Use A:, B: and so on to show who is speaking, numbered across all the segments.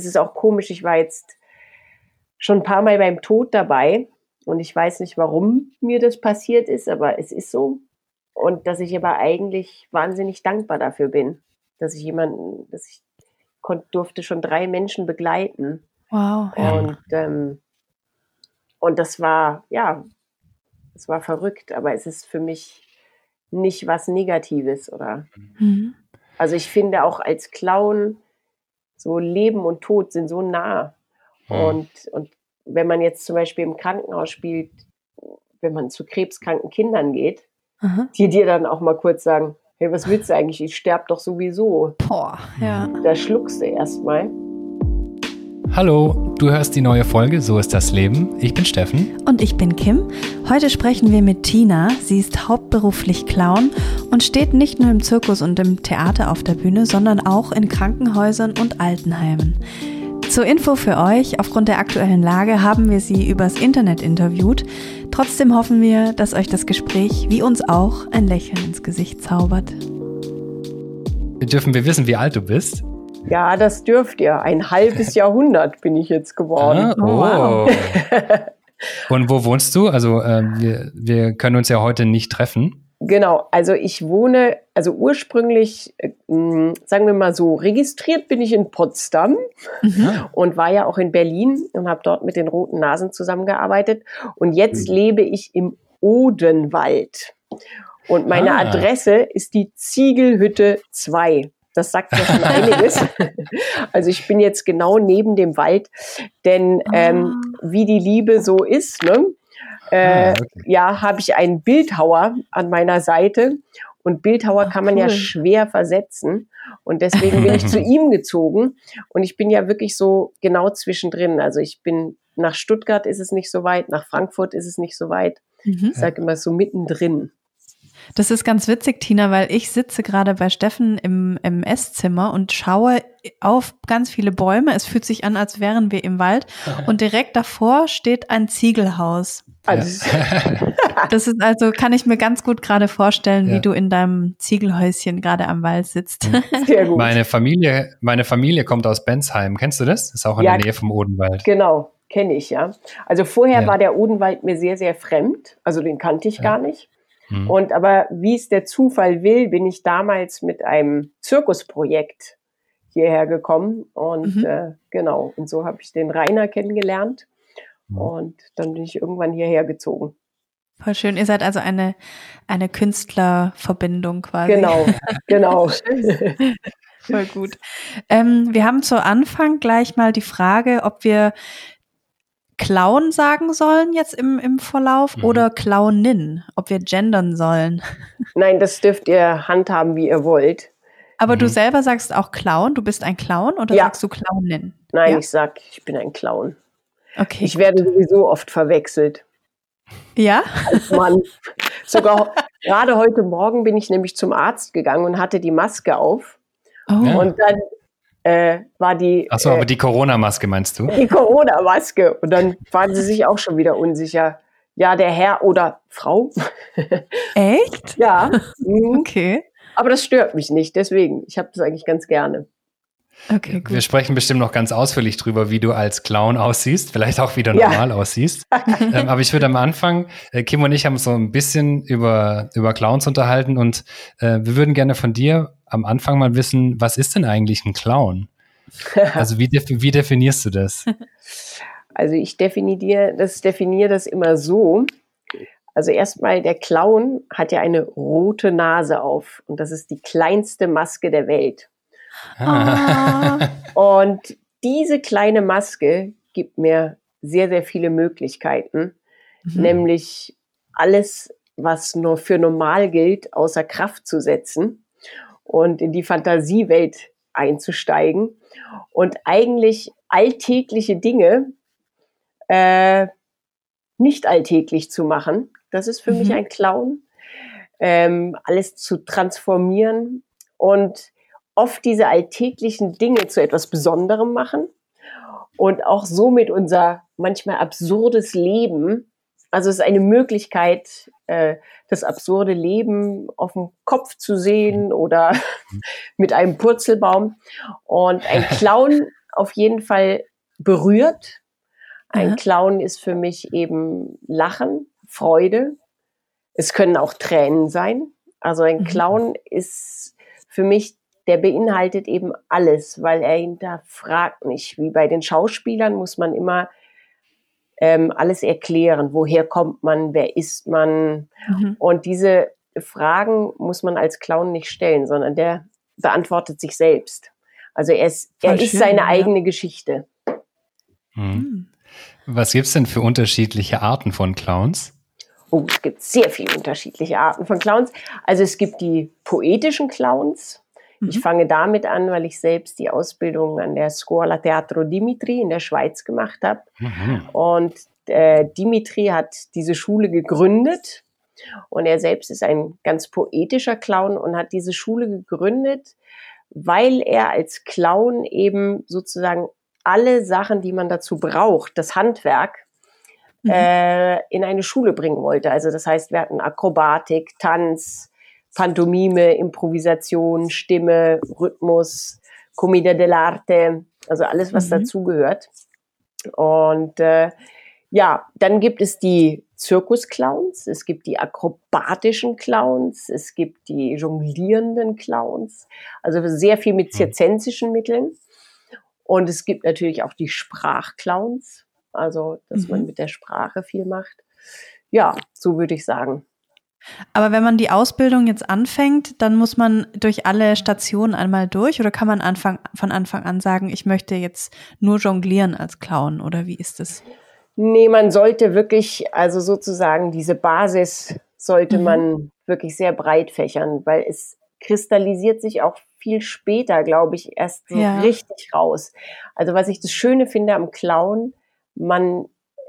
A: es ist auch komisch, ich war jetzt schon ein paar Mal beim Tod dabei und ich weiß nicht, warum mir das passiert ist, aber es ist so. Und dass ich aber eigentlich wahnsinnig dankbar dafür bin, dass ich jemanden, dass ich durfte schon drei Menschen begleiten.
B: Wow.
A: Und, ähm, und das war, ja, es war verrückt, aber es ist für mich nicht was Negatives oder. Mhm. Also ich finde auch als Clown so Leben und Tod sind so nah. Mhm. Und, und wenn man jetzt zum Beispiel im Krankenhaus spielt, wenn man zu krebskranken Kindern geht, Aha. die dir dann auch mal kurz sagen, hey, was willst du eigentlich? Ich sterbe doch sowieso.
B: Boah, ja.
A: Da schluckst du erstmal.
C: Hallo, du hörst die neue Folge So ist das Leben. Ich bin Steffen.
B: Und ich bin Kim. Heute sprechen wir mit Tina. Sie ist hauptberuflich Clown und steht nicht nur im Zirkus und im Theater auf der Bühne, sondern auch in Krankenhäusern und Altenheimen. Zur Info für euch, aufgrund der aktuellen Lage haben wir sie übers Internet interviewt. Trotzdem hoffen wir, dass euch das Gespräch, wie uns auch, ein Lächeln ins Gesicht zaubert.
C: Dürfen wir wissen, wie alt du bist?
A: Ja, das dürft ihr. Ein halbes Jahrhundert bin ich jetzt geworden. Ah,
C: oh. Wow. Und wo wohnst du? Also äh, wir, wir können uns ja heute nicht treffen.
A: Genau, also ich wohne, also ursprünglich, äh, sagen wir mal so, registriert bin ich in Potsdam mhm. und war ja auch in Berlin und habe dort mit den Roten Nasen zusammengearbeitet. Und jetzt mhm. lebe ich im Odenwald. Und meine ah. Adresse ist die Ziegelhütte 2. Das sagt ja schon einiges. also ich bin jetzt genau neben dem Wald, denn ähm, ah. wie die Liebe so ist, ne? äh, ah, okay. ja, habe ich einen Bildhauer an meiner Seite. Und Bildhauer Ach, kann man cool. ja schwer versetzen. Und deswegen bin ich zu ihm gezogen. Und ich bin ja wirklich so genau zwischendrin. Also ich bin nach Stuttgart ist es nicht so weit, nach Frankfurt ist es nicht so weit. Mhm. Ich sage immer so mittendrin.
B: Das ist ganz witzig, Tina, weil ich sitze gerade bei Steffen im, im Esszimmer und schaue auf ganz viele Bäume. Es fühlt sich an, als wären wir im Wald. Und direkt davor steht ein Ziegelhaus. Also, das ist also, kann ich mir ganz gut gerade vorstellen, ja. wie du in deinem Ziegelhäuschen gerade am Wald sitzt.
C: Sehr gut. Meine Familie, meine Familie kommt aus Bensheim. Kennst du das? Das ist auch in ja, der Nähe vom Odenwald.
A: Genau, kenne ich, ja. Also vorher ja. war der Odenwald mir sehr, sehr fremd. Also den kannte ich gar nicht. Mhm. Und aber wie es der Zufall will, bin ich damals mit einem Zirkusprojekt hierher gekommen und mhm. äh, genau und so habe ich den Rainer kennengelernt mhm. und dann bin ich irgendwann hierher gezogen.
B: Voll schön. Ihr seid also eine eine Künstlerverbindung quasi.
A: Genau, genau.
B: Voll gut. Ähm, wir haben zu Anfang gleich mal die Frage, ob wir Clown sagen sollen jetzt im, im Verlauf mhm. oder Clownin, ob wir gendern sollen.
A: Nein, das dürft ihr handhaben, wie ihr wollt.
B: Aber mhm. du selber sagst auch Clown, du bist ein Clown oder ja. sagst du Clownin?
A: Nein, ja? ich sag, ich bin ein Clown. Okay. Ich werde sowieso oft verwechselt.
B: Ja?
A: Als Mann. Sogar gerade heute Morgen bin ich nämlich zum Arzt gegangen und hatte die Maske auf. Oh. Und dann äh, war die.
C: Achso,
A: äh,
C: aber die Corona-Maske meinst du?
A: Die Corona-Maske. Und dann waren sie sich auch schon wieder unsicher. Ja, der Herr oder Frau.
B: Echt?
A: ja.
B: Mhm. Okay.
A: Aber das stört mich nicht, deswegen. Ich habe das eigentlich ganz gerne.
C: Okay, gut. Wir sprechen bestimmt noch ganz ausführlich drüber, wie du als Clown aussiehst, vielleicht auch wieder normal ja. aussiehst. ähm, aber ich würde am Anfang, äh, Kim und ich haben so ein bisschen über, über Clowns unterhalten und äh, wir würden gerne von dir am Anfang mal wissen, was ist denn eigentlich ein Clown? Also wie, wie definierst du das?
A: Also ich definiere das, definiere das immer so. Also erstmal, der Clown hat ja eine rote Nase auf und das ist die kleinste Maske der Welt. Ah. Und diese kleine Maske gibt mir sehr, sehr viele Möglichkeiten, mhm. nämlich alles, was nur für normal gilt, außer Kraft zu setzen und in die Fantasiewelt einzusteigen und eigentlich alltägliche Dinge äh, nicht alltäglich zu machen. Das ist für mhm. mich ein Clown. Ähm, alles zu transformieren und oft diese alltäglichen Dinge zu etwas Besonderem machen und auch somit unser manchmal absurdes Leben, also es ist eine Möglichkeit, äh, das absurde Leben auf dem Kopf zu sehen oder mit einem Purzelbaum. Und ein Clown auf jeden Fall berührt. Ein mhm. Clown ist für mich eben Lachen, Freude. Es können auch Tränen sein. Also ein mhm. Clown ist für mich, der beinhaltet eben alles, weil er hinterfragt nicht. Wie bei den Schauspielern muss man immer ähm, alles erklären. Woher kommt man? Wer ist man? Mhm. Und diese Fragen muss man als Clown nicht stellen, sondern der beantwortet sich selbst. Also er ist, er ist schön, seine ja. eigene Geschichte.
C: Mhm. Was gibt es denn für unterschiedliche Arten von Clowns?
A: Oh, es gibt sehr viele unterschiedliche Arten von Clowns. Also es gibt die poetischen Clowns. Mhm. Ich fange damit an, weil ich selbst die Ausbildung an der Scuola Teatro Dimitri in der Schweiz gemacht habe. Mhm. Und äh, Dimitri hat diese Schule gegründet. Und er selbst ist ein ganz poetischer Clown und hat diese Schule gegründet, weil er als Clown eben sozusagen alle Sachen, die man dazu braucht, das Handwerk, mhm. äh, in eine Schule bringen wollte. Also das heißt, wir hatten Akrobatik, Tanz, Pantomime, Improvisation, Stimme, Rhythmus, Commedia dell'arte, also alles, was mhm. dazugehört. Und äh, ja, dann gibt es die Zirkusclowns, es gibt die akrobatischen Clowns, es gibt die jonglierenden Clowns, also sehr viel mit mhm. zirzensischen Mitteln. Und es gibt natürlich auch die Sprachclowns, also dass mhm. man mit der Sprache viel macht. Ja, so würde ich sagen.
B: Aber wenn man die Ausbildung jetzt anfängt, dann muss man durch alle Stationen einmal durch oder kann man Anfang, von Anfang an sagen, ich möchte jetzt nur jonglieren als Clown oder wie ist es?
A: Nee, man sollte wirklich, also sozusagen diese Basis sollte mhm. man wirklich sehr breit fächern, weil es kristallisiert sich auch viel später, glaube ich, erst so ja. richtig raus. Also was ich das Schöne finde am Clown, man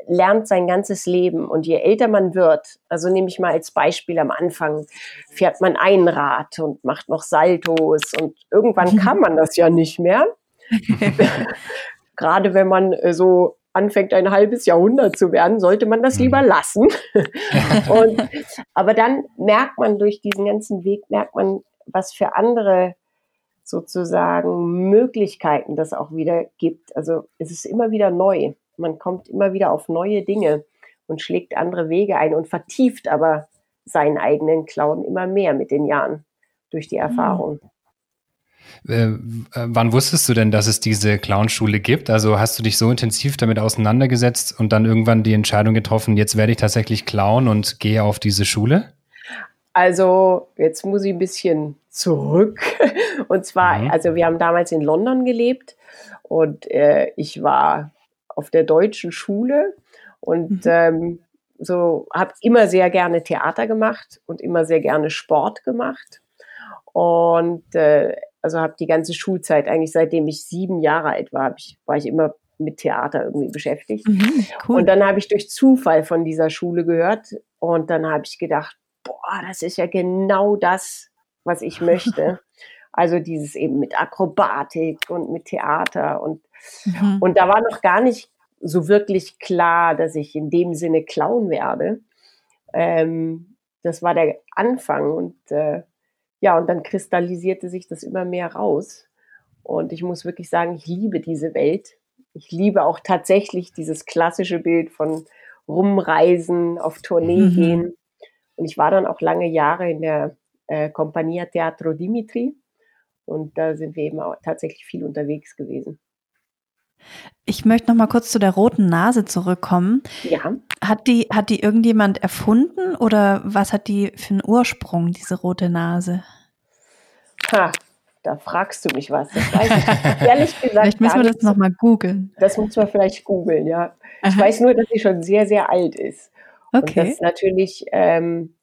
A: lernt sein ganzes Leben und je älter man wird, also nehme ich mal als Beispiel am Anfang, fährt man ein Rad und macht noch Saltos und irgendwann kann man das ja nicht mehr. Gerade wenn man äh, so anfängt, ein halbes Jahrhundert zu werden, sollte man das lieber mhm. lassen. und, aber dann merkt man durch diesen ganzen Weg, merkt man, was für andere sozusagen Möglichkeiten das auch wieder gibt. Also es ist immer wieder neu. Man kommt immer wieder auf neue Dinge und schlägt andere Wege ein und vertieft aber seinen eigenen Clown immer mehr mit den Jahren durch die mhm. Erfahrung.
C: Äh, äh, wann wusstest du denn, dass es diese Clownschule gibt? Also hast du dich so intensiv damit auseinandergesetzt und dann irgendwann die Entscheidung getroffen, jetzt werde ich tatsächlich Clown und gehe auf diese Schule?
A: Also jetzt muss ich ein bisschen zurück. Und zwar, mhm. also wir haben damals in London gelebt und äh, ich war auf der deutschen Schule und mhm. ähm, so habe immer sehr gerne Theater gemacht und immer sehr gerne Sport gemacht. Und äh, also habe die ganze Schulzeit, eigentlich seitdem ich sieben Jahre alt war, ich, war ich immer mit Theater irgendwie beschäftigt. Mhm, cool. Und dann habe ich durch Zufall von dieser Schule gehört und dann habe ich gedacht, boah, das ist ja genau das, was ich möchte. Also dieses eben mit Akrobatik und mit Theater und, mhm. und da war noch gar nicht so wirklich klar, dass ich in dem Sinne Clown werde. Ähm, das war der Anfang und äh, ja, und dann kristallisierte sich das immer mehr raus. Und ich muss wirklich sagen, ich liebe diese Welt. Ich liebe auch tatsächlich dieses klassische Bild von rumreisen, auf Tournee mhm. gehen. Und ich war dann auch lange Jahre in der äh, Compagnia Teatro Dimitri. Und da sind wir eben auch tatsächlich viel unterwegs gewesen.
B: Ich möchte noch mal kurz zu der roten Nase zurückkommen.
A: Ja.
B: Hat die, hat die irgendjemand erfunden oder was hat die für einen Ursprung, diese rote Nase?
A: Ha, da fragst du mich was. Das weiß ich ehrlich gesagt.
B: vielleicht müssen wir das noch mal googeln.
A: Das muss man vielleicht googeln, ja. Aha. Ich weiß nur, dass sie schon sehr, sehr alt ist. Okay. Und das natürlich, ähm,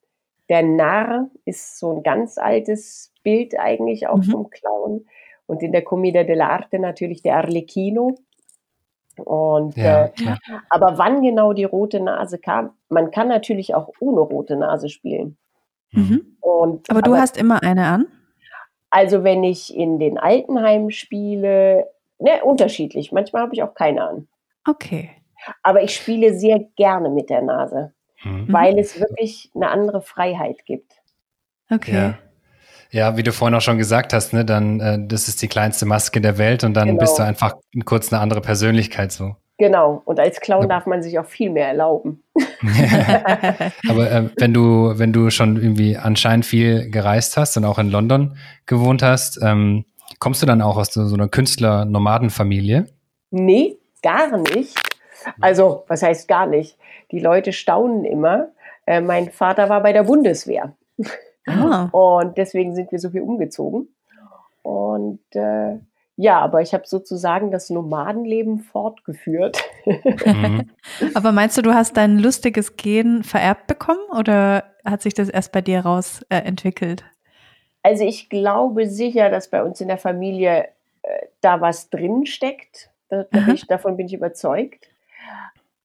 A: der Narr ist so ein ganz altes Bild eigentlich auch mhm. vom Clown. Und in der Commedia dell'arte natürlich der Arlecchino. Und ja, äh, aber wann genau die rote Nase kam, man kann natürlich auch ohne rote Nase spielen.
B: Mhm. Und, aber du aber, hast immer eine an?
A: Also wenn ich in den Altenheimen spiele, ne, unterschiedlich. Manchmal habe ich auch keine an.
B: Okay.
A: Aber ich spiele sehr gerne mit der Nase mhm. weil es wirklich eine andere Freiheit gibt.
B: Okay. Ja.
C: Ja, wie du vorhin auch schon gesagt hast, ne, dann äh, das ist die kleinste Maske der Welt und dann genau. bist du einfach kurz eine andere Persönlichkeit so.
A: Genau. Und als Clown ja. darf man sich auch viel mehr erlauben.
C: Aber äh, wenn du, wenn du schon irgendwie anscheinend viel gereist hast und auch in London gewohnt hast, ähm, kommst du dann auch aus so einer Künstler-Nomadenfamilie?
A: Nee, gar nicht. Also, was heißt gar nicht? Die Leute staunen immer. Äh, mein Vater war bei der Bundeswehr. Ah. Und deswegen sind wir so viel umgezogen. Und äh, ja, aber ich habe sozusagen das Nomadenleben fortgeführt.
B: Mhm. aber meinst du, du hast dein lustiges Gen vererbt bekommen oder hat sich das erst bei dir raus äh, entwickelt?
A: Also ich glaube sicher, dass bei uns in der Familie äh, da was drin steckt. Da, da ich, davon bin ich überzeugt.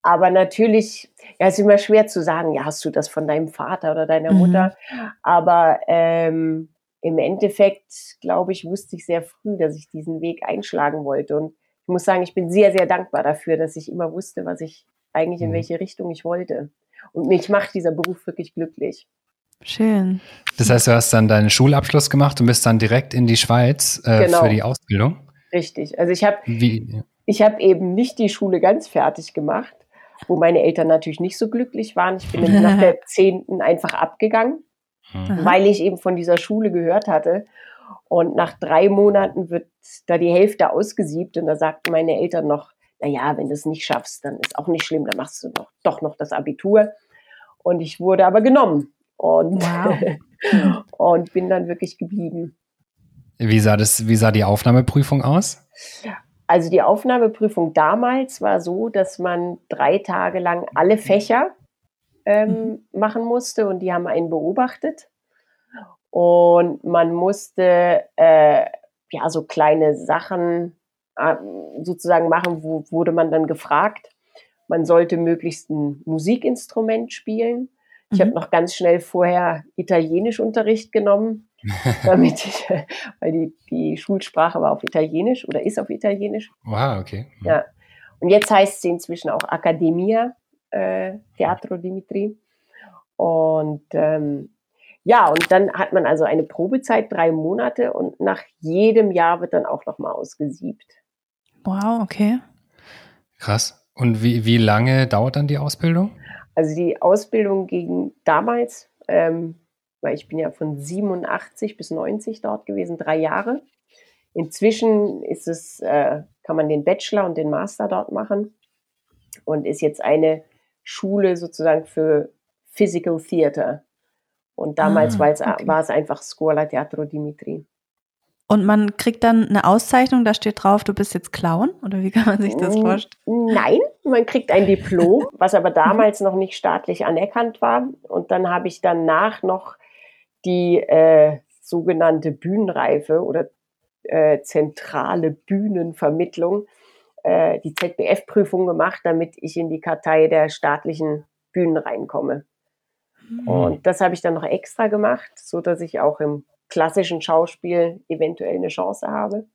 A: Aber natürlich, ja, ist immer schwer zu sagen, ja, hast du das von deinem Vater oder deiner mhm. Mutter? Aber ähm, im Endeffekt, glaube ich, wusste ich sehr früh, dass ich diesen Weg einschlagen wollte. Und ich muss sagen, ich bin sehr, sehr dankbar dafür, dass ich immer wusste, was ich eigentlich in mhm. welche Richtung ich wollte. Und mich macht dieser Beruf wirklich glücklich.
B: Schön.
C: Das heißt, du hast dann deinen Schulabschluss gemacht und bist dann direkt in die Schweiz äh, genau. für die Ausbildung?
A: Richtig. Also ich habe ich habe eben nicht die Schule ganz fertig gemacht, wo meine Eltern natürlich nicht so glücklich waren. Ich bin nach der zehnten einfach abgegangen mhm. weil ich eben von dieser Schule gehört hatte. Und nach drei Monaten wird da die Hälfte ausgesiebt und da sagten meine Eltern noch, na ja, wenn du es nicht schaffst, dann ist auch nicht schlimm, dann machst du doch, doch noch das Abitur. Und ich wurde aber genommen und, wow. und bin dann wirklich geblieben.
C: Wie sah, das, wie sah die Aufnahmeprüfung aus?
A: Also die Aufnahmeprüfung damals war so, dass man drei Tage lang alle Fächer ähm, mhm. machen musste und die haben einen beobachtet. Und man musste äh, ja so kleine Sachen äh, sozusagen machen, wo wurde man dann gefragt. Man sollte möglichst ein Musikinstrument spielen. Ich mhm. habe noch ganz schnell vorher Italienischunterricht genommen, damit ich, weil die, die Schulsprache war auf Italienisch oder ist auf Italienisch.
C: Wow, okay.
A: Mhm. Ja. Und jetzt heißt sie inzwischen auch Academia äh, Teatro Dimitri. Und ähm, ja, und dann hat man also eine Probezeit, drei Monate und nach jedem Jahr wird dann auch nochmal ausgesiebt.
B: Wow, okay.
C: Krass. Und wie, wie lange dauert dann die Ausbildung?
A: Also die Ausbildung ging damals, ähm, weil ich bin ja von 87 bis 90 dort gewesen, drei Jahre. Inzwischen ist es, äh, kann man den Bachelor und den Master dort machen und ist jetzt eine Schule sozusagen für Physical Theater. Und damals ah, okay. war es einfach Scuola Teatro Dimitri.
B: Und man kriegt dann eine Auszeichnung, da steht drauf, du bist jetzt Clown? Oder wie kann man sich das vorstellen?
A: Nein, man kriegt ein Diplom, was aber damals noch nicht staatlich anerkannt war. Und dann habe ich danach noch die äh, sogenannte Bühnenreife oder äh, zentrale Bühnenvermittlung äh, die ZBF-Prüfung gemacht, damit ich in die Kartei der staatlichen Bühnen reinkomme. Mhm. Und das habe ich dann noch extra gemacht, so dass ich auch im klassischen Schauspiel eventuell eine Chance habe.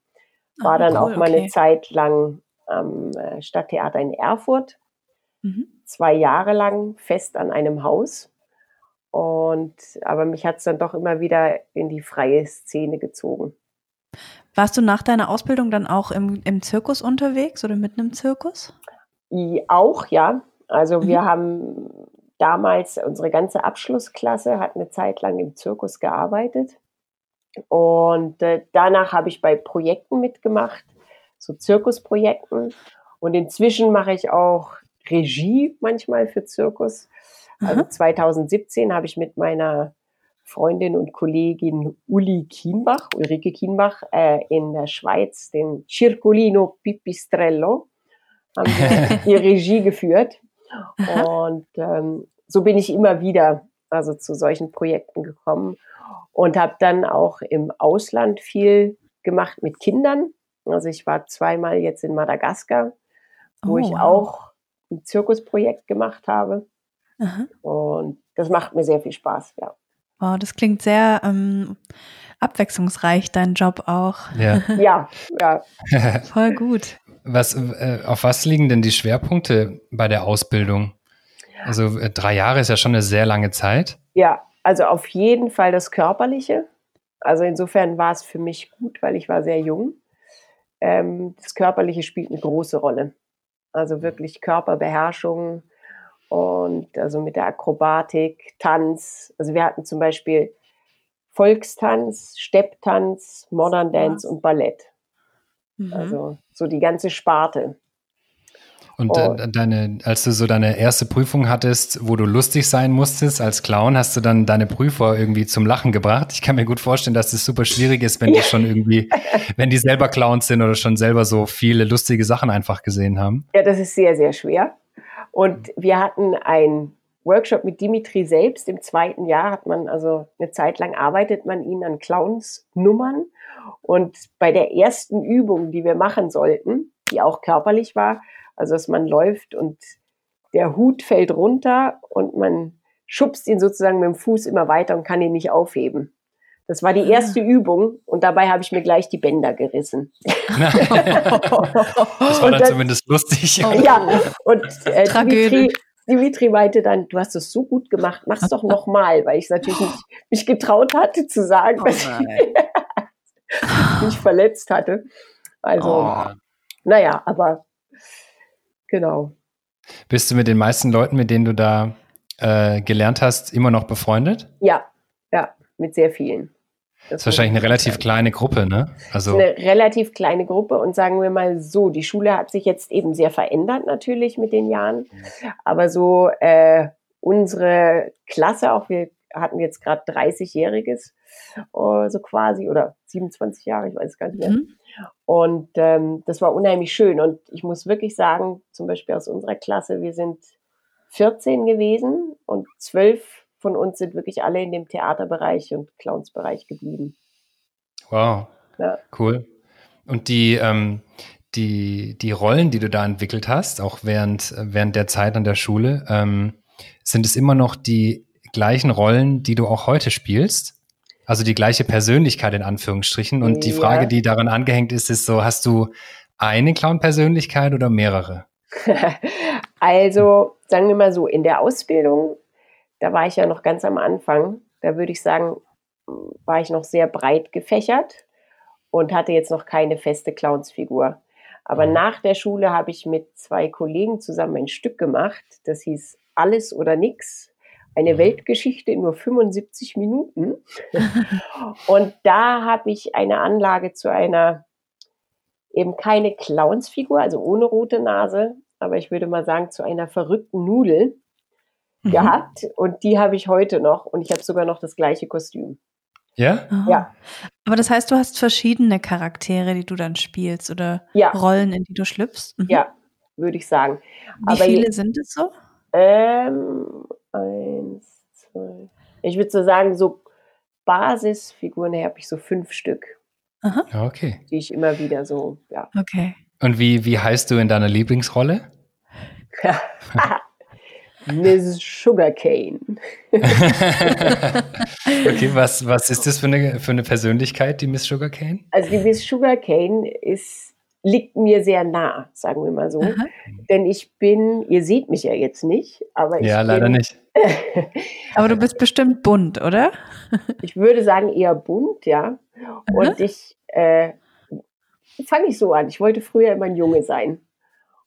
A: War ah, dann cool, auch mal okay. eine Zeit lang am äh, Stadttheater in Erfurt, mhm. zwei Jahre lang fest an einem Haus. Und aber mich hat es dann doch immer wieder in die freie Szene gezogen.
B: Warst du nach deiner Ausbildung dann auch im, im Zirkus unterwegs oder mitten im Zirkus?
A: Auch, ja. Also mhm. wir haben damals, unsere ganze Abschlussklasse hat eine Zeit lang im Zirkus gearbeitet. Und äh, danach habe ich bei Projekten mitgemacht, so Zirkusprojekten. Und inzwischen mache ich auch Regie manchmal für Zirkus. Also 2017 habe ich mit meiner Freundin und Kollegin Uli Kienbach, Ulrike Kienbach, äh, in der Schweiz, den Circolino Pipistrello, haben wir die Regie geführt. Und ähm, so bin ich immer wieder also zu solchen Projekten gekommen und habe dann auch im Ausland viel gemacht mit Kindern. Also ich war zweimal jetzt in Madagaskar, wo oh, ich wow. auch ein Zirkusprojekt gemacht habe. Aha. Und das macht mir sehr viel Spaß, ja.
B: Wow, das klingt sehr ähm, abwechslungsreich, dein Job auch.
A: Ja, ja. ja.
B: Voll gut.
C: Was, äh, auf was liegen denn die Schwerpunkte bei der Ausbildung? Also äh, drei Jahre ist ja schon eine sehr lange Zeit.
A: Ja, also auf jeden Fall das Körperliche. Also insofern war es für mich gut, weil ich war sehr jung. Ähm, das Körperliche spielt eine große Rolle. Also wirklich Körperbeherrschung und also mit der Akrobatik, Tanz. Also wir hatten zum Beispiel Volkstanz, Stepptanz, Modern Dance und Ballett. Mhm. Also so die ganze Sparte.
C: Und oh. deine, als du so deine erste Prüfung hattest, wo du lustig sein musstest als Clown, hast du dann deine Prüfer irgendwie zum Lachen gebracht? Ich kann mir gut vorstellen, dass es super schwierig ist, wenn die schon irgendwie, wenn die selber Clowns sind oder schon selber so viele lustige Sachen einfach gesehen haben.
A: Ja, das ist sehr, sehr schwer. Und wir hatten einen Workshop mit Dimitri selbst. Im zweiten Jahr hat man also eine Zeit lang arbeitet man ihn an Clowns-Nummern. Und bei der ersten Übung, die wir machen sollten, die auch körperlich war, also dass man läuft und der Hut fällt runter und man schubst ihn sozusagen mit dem Fuß immer weiter und kann ihn nicht aufheben. Das war die ah. erste Übung und dabei habe ich mir gleich die Bänder gerissen. das
C: war dann, dann zumindest lustig.
A: Oh. Ja, und äh, Dimitri, Dimitri meinte dann, du hast es so gut gemacht, mach's doch nochmal, weil ich natürlich nicht mich getraut hatte zu sagen, oh dass ich mich verletzt hatte. Also, oh. naja, aber genau.
C: Bist du mit den meisten Leuten, mit denen du da äh, gelernt hast, immer noch befreundet?
A: Ja, ja, mit sehr vielen.
C: Das ist wahrscheinlich eine relativ sein. kleine Gruppe, ne?
A: Also eine relativ kleine Gruppe und sagen wir mal so, die Schule hat sich jetzt eben sehr verändert natürlich mit den Jahren, aber so äh, unsere Klasse, auch wir hatten jetzt gerade 30-jähriges, uh, so quasi oder 27 Jahre, ich weiß es gar nicht mehr. Mhm. Und ähm, das war unheimlich schön und ich muss wirklich sagen, zum Beispiel aus unserer Klasse, wir sind 14 gewesen und 12 von uns sind wirklich alle in dem Theaterbereich und Clownsbereich geblieben.
C: Wow. Ja. Cool. Und die, ähm, die, die Rollen, die du da entwickelt hast, auch während, während der Zeit an der Schule, ähm, sind es immer noch die gleichen Rollen, die du auch heute spielst? Also die gleiche Persönlichkeit in Anführungsstrichen. Und die Frage, die daran angehängt ist, ist so, hast du eine Clown-Persönlichkeit oder mehrere?
A: also, sagen wir mal so, in der Ausbildung da war ich ja noch ganz am Anfang. Da würde ich sagen, war ich noch sehr breit gefächert und hatte jetzt noch keine feste Clownsfigur. Aber mhm. nach der Schule habe ich mit zwei Kollegen zusammen ein Stück gemacht. Das hieß Alles oder Nix. Eine. Weltgeschichte in nur 75 Minuten. und da habe ich eine Anlage zu einer eben keine Clownsfigur, also ohne rote Nase, aber ich würde mal sagen zu einer verrückten Nudel mhm. gehabt und die habe ich heute noch und ich habe sogar noch das gleiche Kostüm.
C: Ja?
B: Oh. Ja. Aber das heißt, du hast verschiedene Charaktere, die du dann spielst oder ja. Rollen, in die du schlüpfst?
A: Mhm. Ja, würde ich sagen.
B: Wie Aber viele sind es so?
A: Ähm, eins, zwei. Ich würde so sagen, so Basisfiguren habe ich so fünf Stück.
C: Aha. Okay.
A: Die ich immer wieder so, ja.
B: Okay.
C: Und wie, wie heißt du in deiner Lieblingsrolle?
A: Miss Sugarcane.
C: okay, was, was ist das für eine, für eine Persönlichkeit, die Miss Sugarcane?
A: Also die Miss Sugarcane ist, liegt mir sehr nah, sagen wir mal so. Aha. Denn ich bin, ihr seht mich ja jetzt nicht, aber ich
C: Ja, leider
A: bin,
C: nicht.
B: aber du bist bestimmt bunt, oder?
A: ich würde sagen eher bunt, ja. Und Aha. ich äh, fange ich so an. Ich wollte früher immer ein Junge sein.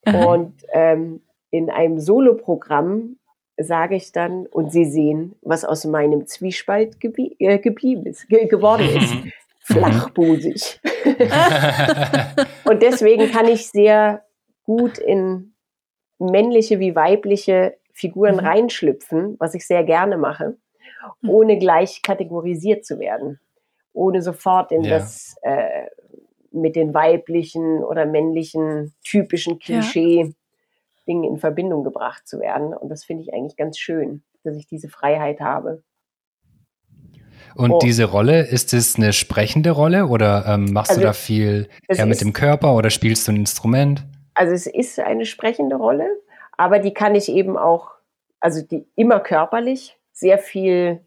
A: Aha. Und ähm, in einem Soloprogramm sage ich dann, und Sie sehen, was aus meinem Zwiespalt geblie äh, geblieben ist, ge geworden ist. Flachbusig. und deswegen kann ich sehr gut in männliche wie weibliche Figuren mhm. reinschlüpfen, was ich sehr gerne mache, mhm. ohne gleich kategorisiert zu werden. Ohne sofort in ja. das äh, mit den weiblichen oder männlichen typischen Klischee ja. In Verbindung gebracht zu werden. Und das finde ich eigentlich ganz schön, dass ich diese Freiheit habe.
C: Und oh. diese Rolle, ist es eine sprechende Rolle oder ähm, machst also, du da viel eher mit dem Körper oder spielst du ein Instrument?
A: Also es ist eine sprechende Rolle, aber die kann ich eben auch, also die immer körperlich, sehr viel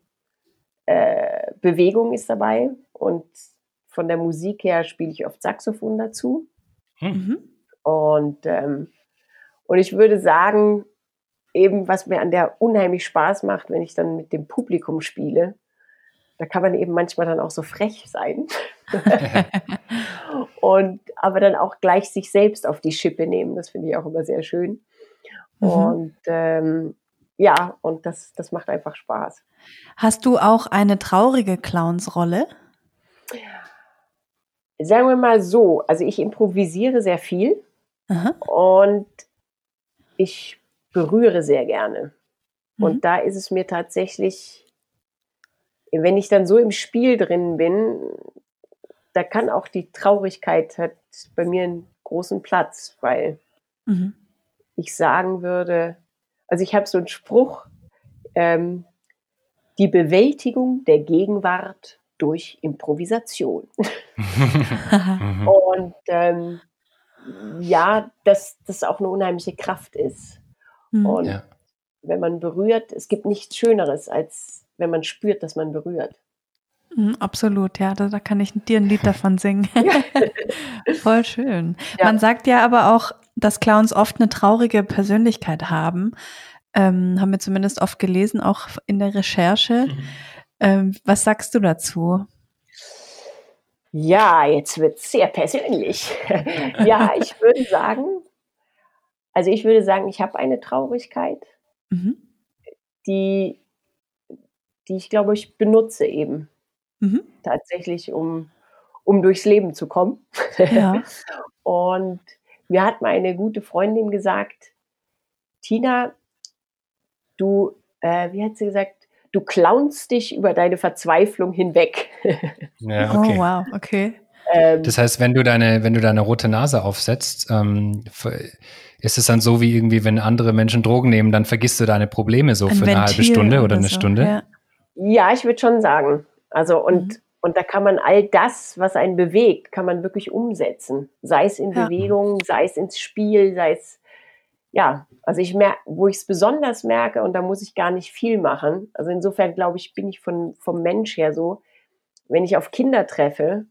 A: äh, Bewegung ist dabei und von der Musik her spiele ich oft Saxophon dazu. Mhm. Und ähm, und ich würde sagen, eben was mir an der unheimlich Spaß macht, wenn ich dann mit dem Publikum spiele, da kann man eben manchmal dann auch so frech sein. und aber dann auch gleich sich selbst auf die Schippe nehmen. Das finde ich auch immer sehr schön. Mhm. Und ähm, ja, und das, das macht einfach Spaß.
B: Hast du auch eine traurige Clownsrolle?
A: Sagen wir mal so, also ich improvisiere sehr viel Aha. und ich berühre sehr gerne. Mhm. Und da ist es mir tatsächlich, wenn ich dann so im Spiel drin bin, da kann auch die Traurigkeit hat bei mir einen großen Platz, weil mhm. ich sagen würde, also ich habe so einen Spruch, ähm, die Bewältigung der Gegenwart durch Improvisation. und ähm, ja, dass das auch eine unheimliche Kraft ist. Mhm. Und ja. wenn man berührt, es gibt nichts Schöneres, als wenn man spürt, dass man berührt.
B: Mhm, absolut, ja, da, da, kann ich dir ein Lied davon singen. Voll schön. Ja. Man sagt ja aber auch, dass Clowns oft eine traurige Persönlichkeit haben. Ähm, haben wir zumindest oft gelesen, auch in der Recherche. Mhm. Ähm, was sagst du dazu?
A: Ja, jetzt wird es sehr persönlich. ja, ich würde sagen, also ich würde sagen, ich habe eine Traurigkeit, mhm. die, die ich glaube ich benutze eben mhm. tatsächlich, um, um durchs Leben zu kommen. Ja. Und mir hat mal eine gute Freundin gesagt, Tina, du, äh, wie hat sie gesagt, du clownst dich über deine Verzweiflung hinweg.
B: Ja, oh, okay. Oh, wow, okay.
C: Ähm, das heißt, wenn du deine, wenn du deine rote Nase aufsetzt, ähm, ist es dann so wie irgendwie, wenn andere Menschen Drogen nehmen, dann vergisst du deine Probleme so ein für Ventil eine halbe Stunde oder, oder eine so, Stunde?
A: Ja, ja ich würde schon sagen. Also und mhm. und da kann man all das, was einen bewegt, kann man wirklich umsetzen. Sei es in ja. Bewegung, sei es ins Spiel, sei es ja, also ich merke, wo ich es besonders merke, und da muss ich gar nicht viel machen. Also insofern glaube ich, bin ich von, vom Mensch her so, wenn ich auf Kinder treffe,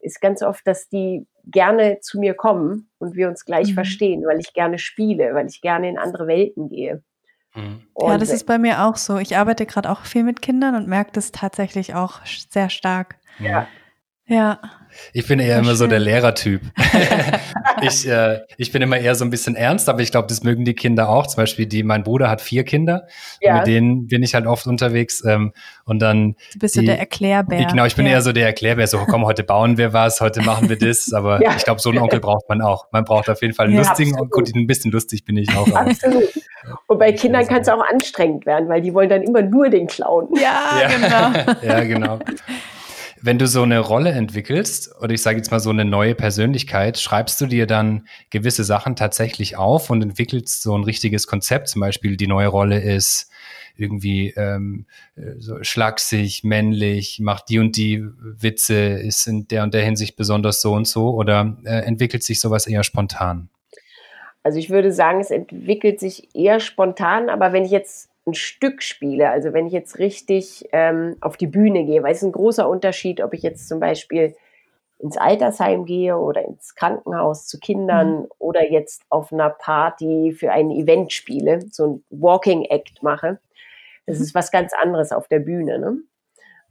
A: ist ganz oft, dass die gerne zu mir kommen und wir uns gleich mhm. verstehen, weil ich gerne spiele, weil ich gerne in andere Welten gehe.
B: Mhm. Ja, das ist bei mir auch so. Ich arbeite gerade auch viel mit Kindern und merke das tatsächlich auch sehr stark.
A: Ja.
B: Ja.
C: Ich bin eher immer schön. so der Lehrertyp. ich, äh, ich bin immer eher so ein bisschen ernst, aber ich glaube, das mögen die Kinder auch. Zum Beispiel, die, mein Bruder hat vier Kinder. Ja. Mit denen bin ich halt oft unterwegs. Ähm, und dann.
B: Du bist die, so der Erklärbär.
C: Ich, genau, ich bin ja. eher so der Erklärbär. So, komm, heute bauen wir was, heute machen wir das. Aber ja. ich glaube, so einen Onkel braucht man auch. Man braucht auf jeden Fall einen ja, lustigen Onkel. Gut, ein bisschen lustig bin ich auch.
A: Absolut. Und bei Kindern kann es auch anstrengend werden, weil die wollen dann immer nur den klauen.
B: Ja, genau.
C: ja, genau wenn du so eine Rolle entwickelst, oder ich sage jetzt mal so eine neue Persönlichkeit, schreibst du dir dann gewisse Sachen tatsächlich auf und entwickelst so ein richtiges Konzept. Zum Beispiel die neue Rolle ist irgendwie ähm, so schlaksig, männlich, macht die und die Witze, ist in der und der Hinsicht besonders so und so, oder äh, entwickelt sich sowas eher spontan?
A: Also ich würde sagen, es entwickelt sich eher spontan, aber wenn ich jetzt ein Stück spiele, also wenn ich jetzt richtig ähm, auf die Bühne gehe, weil es ist ein großer Unterschied, ob ich jetzt zum Beispiel ins Altersheim gehe oder ins Krankenhaus zu Kindern mhm. oder jetzt auf einer Party für ein Event spiele, so ein Walking Act mache. Das mhm. ist was ganz anderes auf der Bühne. Ne?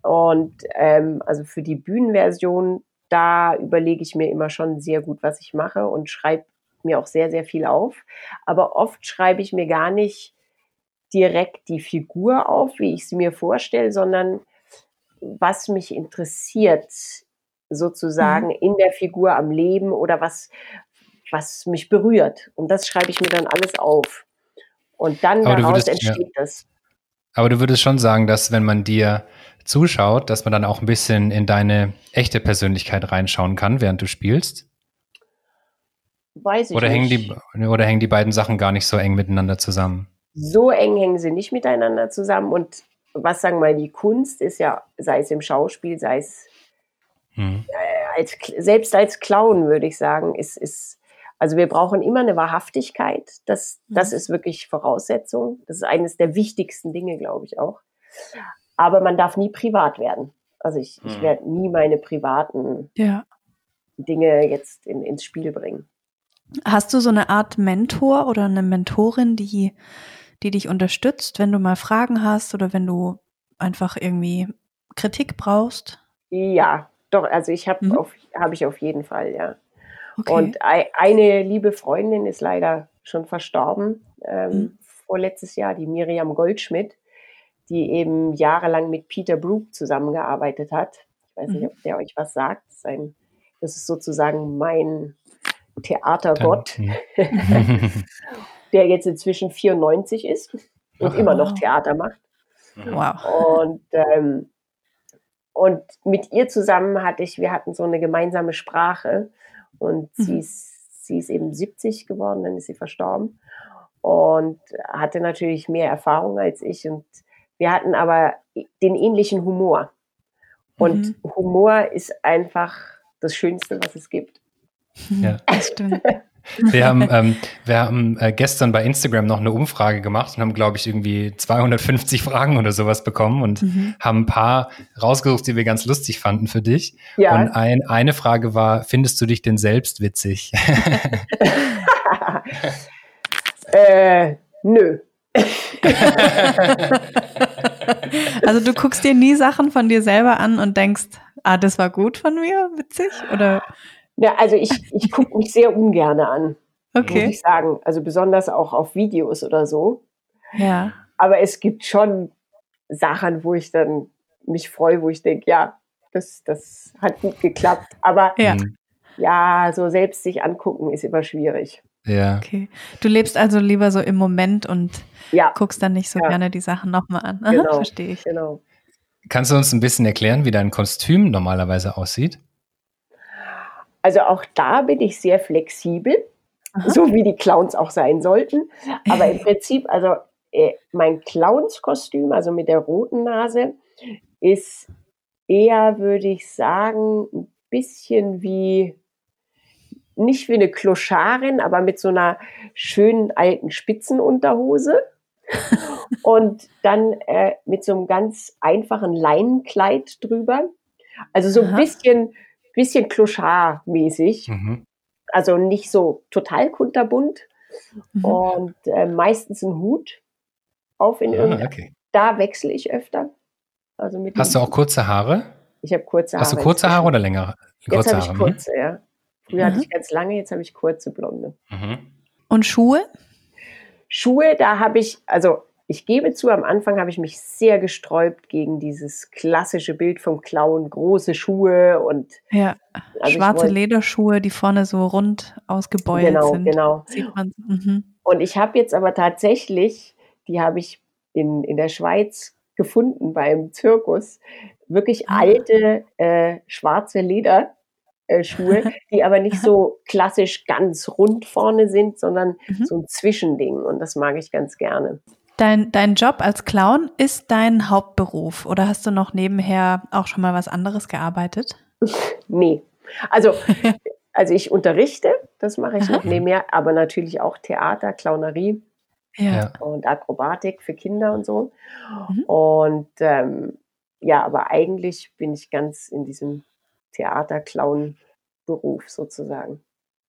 A: Und ähm, also für die Bühnenversion, da überlege ich mir immer schon sehr gut, was ich mache und schreibe mir auch sehr, sehr viel auf. Aber oft schreibe ich mir gar nicht direkt die Figur auf, wie ich sie mir vorstelle, sondern was mich interessiert sozusagen mhm. in der Figur am Leben oder was, was mich berührt. Und das schreibe ich mir dann alles auf. Und dann aber daraus würdest, entsteht ja. das.
C: Aber du würdest schon sagen, dass wenn man dir zuschaut, dass man dann auch ein bisschen in deine echte Persönlichkeit reinschauen kann, während du spielst?
A: Weiß ich
C: oder
A: nicht.
C: Hängen die, oder hängen die beiden Sachen gar nicht so eng miteinander zusammen?
A: So eng hängen sie nicht miteinander zusammen. Und was sagen wir mal, die Kunst ist ja, sei es im Schauspiel, sei es hm. äh, als, selbst als Clown, würde ich sagen, ist, ist, also wir brauchen immer eine Wahrhaftigkeit. Das, das mhm. ist wirklich Voraussetzung. Das ist eines der wichtigsten Dinge, glaube ich auch. Aber man darf nie privat werden. Also ich, hm. ich werde nie meine privaten ja. Dinge jetzt in, ins Spiel bringen.
B: Hast du so eine Art Mentor oder eine Mentorin, die die dich unterstützt, wenn du mal Fragen hast oder wenn du einfach irgendwie Kritik brauchst?
A: Ja, doch, also ich habe mhm. auf, hab ich auf jeden Fall, ja. Okay. Und eine liebe Freundin ist leider schon verstorben, ähm, mhm. vorletztes Jahr, die Miriam Goldschmidt, die eben jahrelang mit Peter Brook zusammengearbeitet hat. Ich weiß nicht, mhm. ob der euch was sagt. Das ist, ein, das ist sozusagen mein Theatergott, der jetzt inzwischen 94 ist und Ach, immer noch Theater macht. Wow. Und, ähm, und mit ihr zusammen hatte ich, wir hatten so eine gemeinsame Sprache und mhm. sie, ist, sie ist eben 70 geworden, dann ist sie verstorben und hatte natürlich mehr Erfahrung als ich und wir hatten aber den ähnlichen Humor. Und mhm. Humor ist einfach das Schönste, was es gibt.
C: Ja, das stimmt. Wir haben, ähm, wir haben äh, gestern bei Instagram noch eine Umfrage gemacht und haben, glaube ich, irgendwie 250 Fragen oder sowas bekommen und mhm. haben ein paar rausgesucht, die wir ganz lustig fanden für dich. Ja. Und ein, eine Frage war, findest du dich denn selbst witzig?
A: äh, nö.
B: also du guckst dir nie Sachen von dir selber an und denkst, ah, das war gut von mir, witzig? Oder?
A: Ja, also ich, ich gucke mich sehr ungern an, okay. muss ich sagen. Also besonders auch auf Videos oder so. Ja. Aber es gibt schon Sachen, wo ich dann mich freue, wo ich denke, ja, das, das hat gut geklappt. Aber ja. ja, so selbst sich angucken ist immer schwierig.
C: Ja.
B: Okay. Du lebst also lieber so im Moment und ja. guckst dann nicht so ja. gerne die Sachen nochmal an. Aha, genau. Verstehe ich. Genau.
C: Kannst du uns ein bisschen erklären, wie dein Kostüm normalerweise aussieht?
A: Also auch da bin ich sehr flexibel, Aha. so wie die Clowns auch sein sollten. Aber im Prinzip, also äh, mein Clownskostüm, also mit der roten Nase, ist eher, würde ich sagen, ein bisschen wie nicht wie eine Kloscharrin, aber mit so einer schönen alten Spitzenunterhose. und dann äh, mit so einem ganz einfachen Leinenkleid drüber. Also so ein bisschen, bisschen Kloschar-mäßig. Mhm. Also nicht so total kunterbunt. Mhm. Und äh, meistens ein Hut auf in ah, okay. Da wechsle ich öfter.
C: Also mit Hast du auch kurze Haare?
A: Ich habe kurze
C: Haare. Hast du kurze Haare oder längere?
A: Jetzt habe ich mhm. kurze, ja. Früher mhm. hatte ich ganz lange, jetzt habe ich kurze blonde. Mhm.
B: Und Schuhe?
A: Schuhe, da habe ich, also ich gebe zu, am Anfang habe ich mich sehr gesträubt gegen dieses klassische Bild vom Clown, große Schuhe und
B: ja, also schwarze wollte, Lederschuhe, die vorne so rund ausgebeult
A: genau,
B: sind.
A: Genau, genau. Mhm. Und ich habe jetzt aber tatsächlich, die habe ich in, in der Schweiz gefunden beim Zirkus, wirklich ah. alte äh, schwarze Leder äh, Schuhe, die aber nicht so klassisch ganz rund vorne sind, sondern mhm. so ein Zwischending. Und das mag ich ganz gerne.
B: Dein, dein Job als Clown ist dein Hauptberuf oder hast du noch nebenher auch schon mal was anderes gearbeitet?
A: nee. Also, also ich unterrichte, das mache ich Aha. noch nebenher, aber natürlich auch Theater, Clownerie ja. und Akrobatik für Kinder und so. Mhm. Und ähm, ja, aber eigentlich bin ich ganz in diesem Theaterclown-Beruf sozusagen.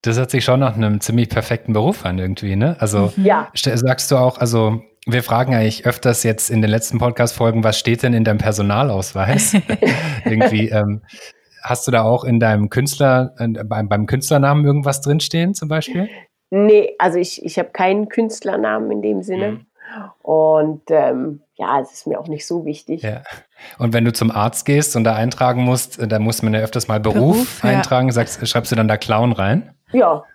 C: Das hört sich schon nach einem ziemlich perfekten Beruf an irgendwie, ne? Also
A: ja.
C: sagst du auch, also wir fragen eigentlich öfters jetzt in den letzten Podcast-Folgen, was steht denn in deinem Personalausweis? irgendwie, ähm, hast du da auch in deinem Künstler, äh, beim, beim Künstlernamen irgendwas drinstehen zum Beispiel?
A: Nee, also ich, ich habe keinen Künstlernamen in dem Sinne. Mhm. Und ähm, ja, es ist mir auch nicht so wichtig.
C: Ja. Und wenn du zum Arzt gehst und da eintragen musst, äh, da muss man ja öfters mal Beruf, Beruf eintragen. Ja. Sagst, schreibst du dann da Clown rein?
A: Ja.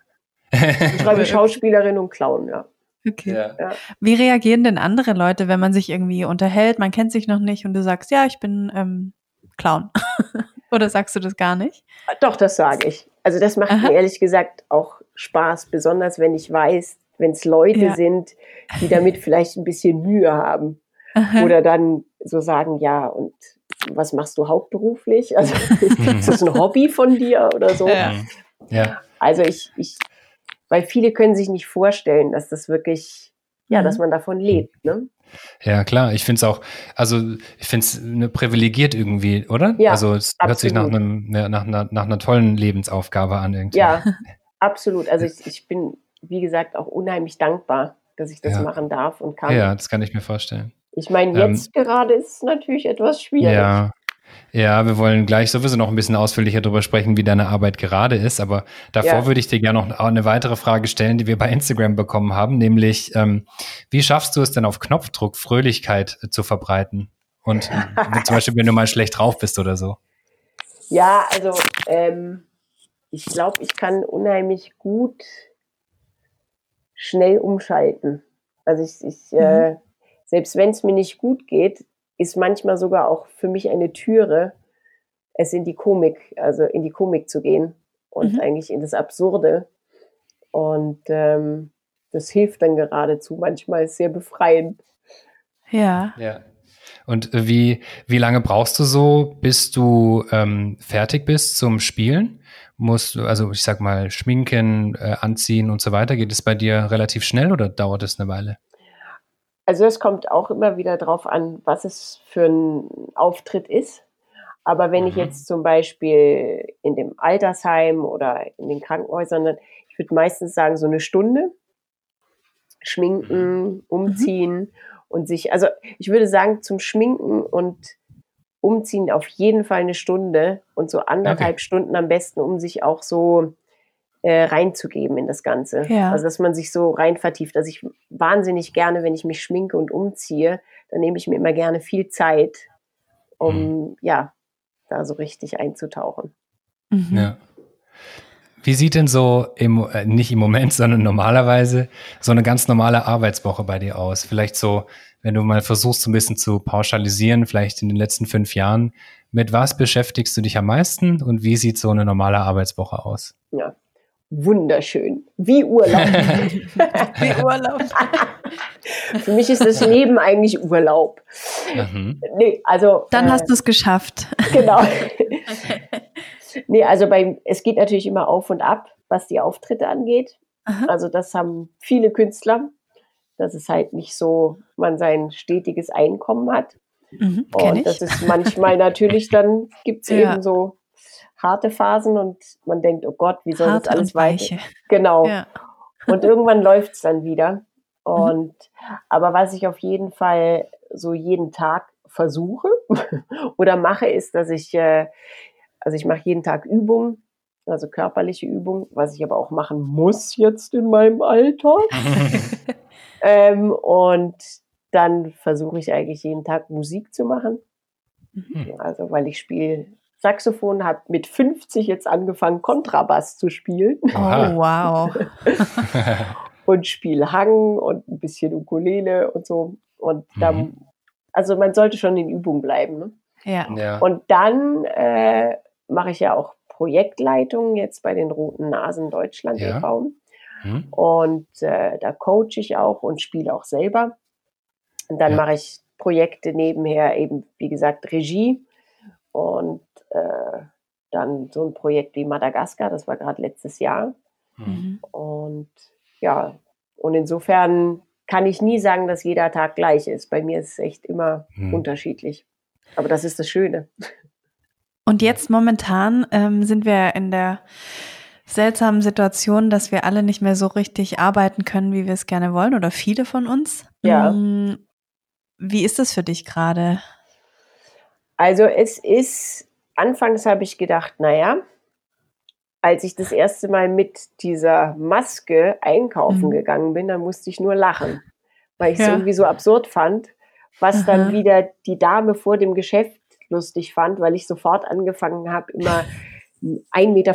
A: Ich schreibe Schauspielerin und Clown, ja.
B: Okay. Ja. Wie reagieren denn andere Leute, wenn man sich irgendwie unterhält, man kennt sich noch nicht und du sagst, ja, ich bin ähm, Clown? Oder sagst du das gar nicht?
A: Doch, das sage ich. Also das macht Aha. mir ehrlich gesagt auch Spaß, besonders wenn ich weiß, wenn es Leute ja. sind, die damit vielleicht ein bisschen Mühe haben. Aha. Oder dann so sagen, ja, und was machst du hauptberuflich? Also ist das ein Hobby von dir oder so?
C: Ja. ja.
A: Also ich, ich, weil viele können sich nicht vorstellen, dass das wirklich, ja, mhm. dass man davon lebt, ne?
C: Ja, klar. Ich finde es auch, also ich finde es ne, privilegiert irgendwie, oder? Ja, also es absolut. hört sich nach, einem, nach, einer, nach einer tollen Lebensaufgabe an irgendwie.
A: Ja, absolut. Also ich, ich bin, wie gesagt, auch unheimlich dankbar, dass ich das ja. machen darf und kann.
C: Ja, das kann ich mir vorstellen.
A: Ich meine, jetzt ähm, gerade ist es natürlich etwas schwierig.
C: Ja, Ja, wir wollen gleich sowieso noch ein bisschen ausführlicher darüber sprechen, wie deine Arbeit gerade ist. Aber davor ja. würde ich dir gerne noch eine weitere Frage stellen, die wir bei Instagram bekommen haben, nämlich ähm, wie schaffst du es denn auf Knopfdruck Fröhlichkeit äh, zu verbreiten? Und äh, zum Beispiel, wenn du mal schlecht drauf bist oder so.
A: Ja, also ähm, ich glaube, ich kann unheimlich gut schnell umschalten. Also ich, ich mhm. äh, selbst wenn es mir nicht gut geht, ist manchmal sogar auch für mich eine Türe, es in die Komik, also in die Komik zu gehen und mhm. eigentlich in das Absurde. Und ähm, das hilft dann geradezu manchmal sehr befreiend.
B: Ja.
C: Ja. Und wie, wie lange brauchst du so, bis du ähm, fertig bist zum Spielen? Musst du, also ich sag mal, schminken, äh, anziehen und so weiter, geht es bei dir relativ schnell oder dauert es eine Weile?
A: Also es kommt auch immer wieder drauf an, was es für ein Auftritt ist. Aber wenn mhm. ich jetzt zum Beispiel in dem Altersheim oder in den Krankenhäusern, ich würde meistens sagen, so eine Stunde schminken, mhm. umziehen mhm. und sich, also ich würde sagen, zum Schminken und Umziehen auf jeden Fall eine Stunde und so anderthalb okay. Stunden am besten, um sich auch so äh, reinzugeben in das Ganze. Ja. Also dass man sich so rein vertieft. Also ich wahnsinnig gerne, wenn ich mich schminke und umziehe, dann nehme ich mir immer gerne viel Zeit, um mhm. ja, da so richtig einzutauchen.
C: Mhm. Ja. Wie sieht denn so im, äh, nicht im Moment, sondern normalerweise so eine ganz normale Arbeitswoche bei dir aus? Vielleicht so, wenn du mal versuchst, so ein bisschen zu pauschalisieren, vielleicht in den letzten fünf Jahren, mit was beschäftigst du dich am meisten und wie sieht so eine normale Arbeitswoche aus?
A: Ja, wunderschön. Wie Urlaub.
B: Wie Urlaub.
A: Für mich ist das Leben eigentlich Urlaub. Mhm. Nee, also,
B: Dann äh, hast du es geschafft.
A: Genau. nee, also bei, es geht natürlich immer auf und ab, was die Auftritte angeht. Aha. Also das haben viele Künstler, dass es halt nicht so, man sein stetiges Einkommen hat. Mhm, und das ist manchmal natürlich, dann gibt es ja. eben so harte Phasen und man denkt, oh Gott, wie soll Hart das alles weiter? Genau. Ja. Und irgendwann läuft es dann wieder. Mhm. Und mhm. aber was ich auf jeden Fall so jeden Tag versuche oder mache, ist, dass ich, äh, also ich mache jeden Tag Übungen, also körperliche Übungen, was ich aber auch machen muss jetzt in meinem Alter. ähm, und dann versuche ich eigentlich jeden Tag Musik zu machen. Mhm. Also weil ich spiele Saxophon, habe mit 50 jetzt angefangen, Kontrabass zu spielen.
B: Oh, wow.
A: und spiele Hang und ein bisschen Ukulele und so. Und dann, mhm. also man sollte schon in Übung bleiben. Ne?
B: Ja. ja.
A: Und dann äh, mache ich ja auch Projektleitung jetzt bei den Roten Nasen Deutschland ja. e.V. Mhm. Und äh, da coache ich auch und spiele auch selber. Und dann ja. mache ich Projekte nebenher, eben wie gesagt Regie und äh, dann so ein Projekt wie Madagaskar, das war gerade letztes Jahr. Mhm. Und ja, und insofern kann ich nie sagen, dass jeder Tag gleich ist. Bei mir ist es echt immer mhm. unterschiedlich. Aber das ist das Schöne.
B: Und jetzt momentan ähm, sind wir in der seltsamen Situation, dass wir alle nicht mehr so richtig arbeiten können, wie wir es gerne wollen, oder viele von uns.
A: Ja.
B: Mm, wie ist das für dich gerade?
A: Also es ist anfangs habe ich gedacht, naja, als ich das erste Mal mit dieser Maske einkaufen mhm. gegangen bin, dann musste ich nur lachen, weil ich es ja. irgendwie so absurd fand, was Aha. dann wieder die Dame vor dem Geschäft lustig fand, weil ich sofort angefangen habe, immer 1,50 Meter,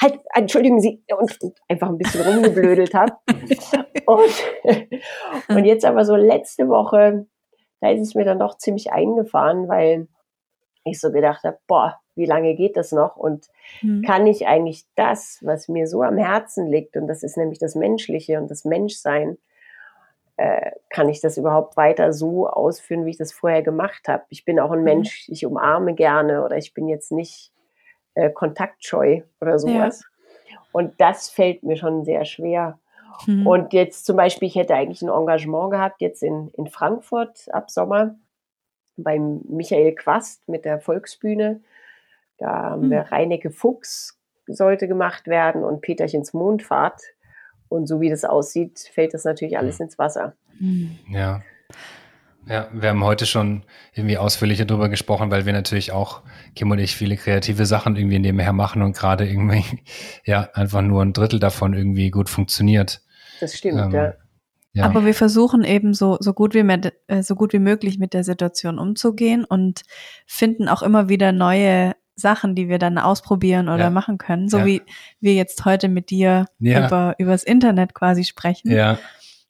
A: halt, entschuldigen Sie, und, und einfach ein bisschen rumgeblödelt habe. und, und jetzt aber so letzte Woche, da ist es mir dann doch ziemlich eingefahren, weil ich so gedacht habe, boah, wie lange geht das noch? Und mhm. kann ich eigentlich das, was mir so am Herzen liegt, und das ist nämlich das Menschliche und das Menschsein, äh, kann ich das überhaupt weiter so ausführen, wie ich das vorher gemacht habe? Ich bin auch ein mhm. Mensch, ich umarme gerne oder ich bin jetzt nicht äh, kontaktscheu oder sowas. Ja. Und das fällt mir schon sehr schwer. Mhm. Und jetzt zum Beispiel, ich hätte eigentlich ein Engagement gehabt, jetzt in, in Frankfurt ab Sommer beim Michael Quast mit der Volksbühne. Da haben wir hm. Reinecke Fuchs sollte gemacht werden und Peterchens Mondfahrt. Und so wie das aussieht, fällt das natürlich alles hm. ins Wasser.
C: Hm. Ja. Ja, wir haben heute schon irgendwie ausführlicher darüber gesprochen, weil wir natürlich auch, Kim und ich, viele kreative Sachen irgendwie nebenher machen und gerade irgendwie, ja, einfach nur ein Drittel davon irgendwie gut funktioniert.
A: Das stimmt, ähm, ja.
B: Ja. Aber wir versuchen eben so, so gut wie mit, äh, so gut wie möglich mit der Situation umzugehen und finden auch immer wieder neue Sachen, die wir dann ausprobieren oder ja. machen können. So ja. wie wir jetzt heute mit dir über, übers Internet quasi sprechen.
C: Ja.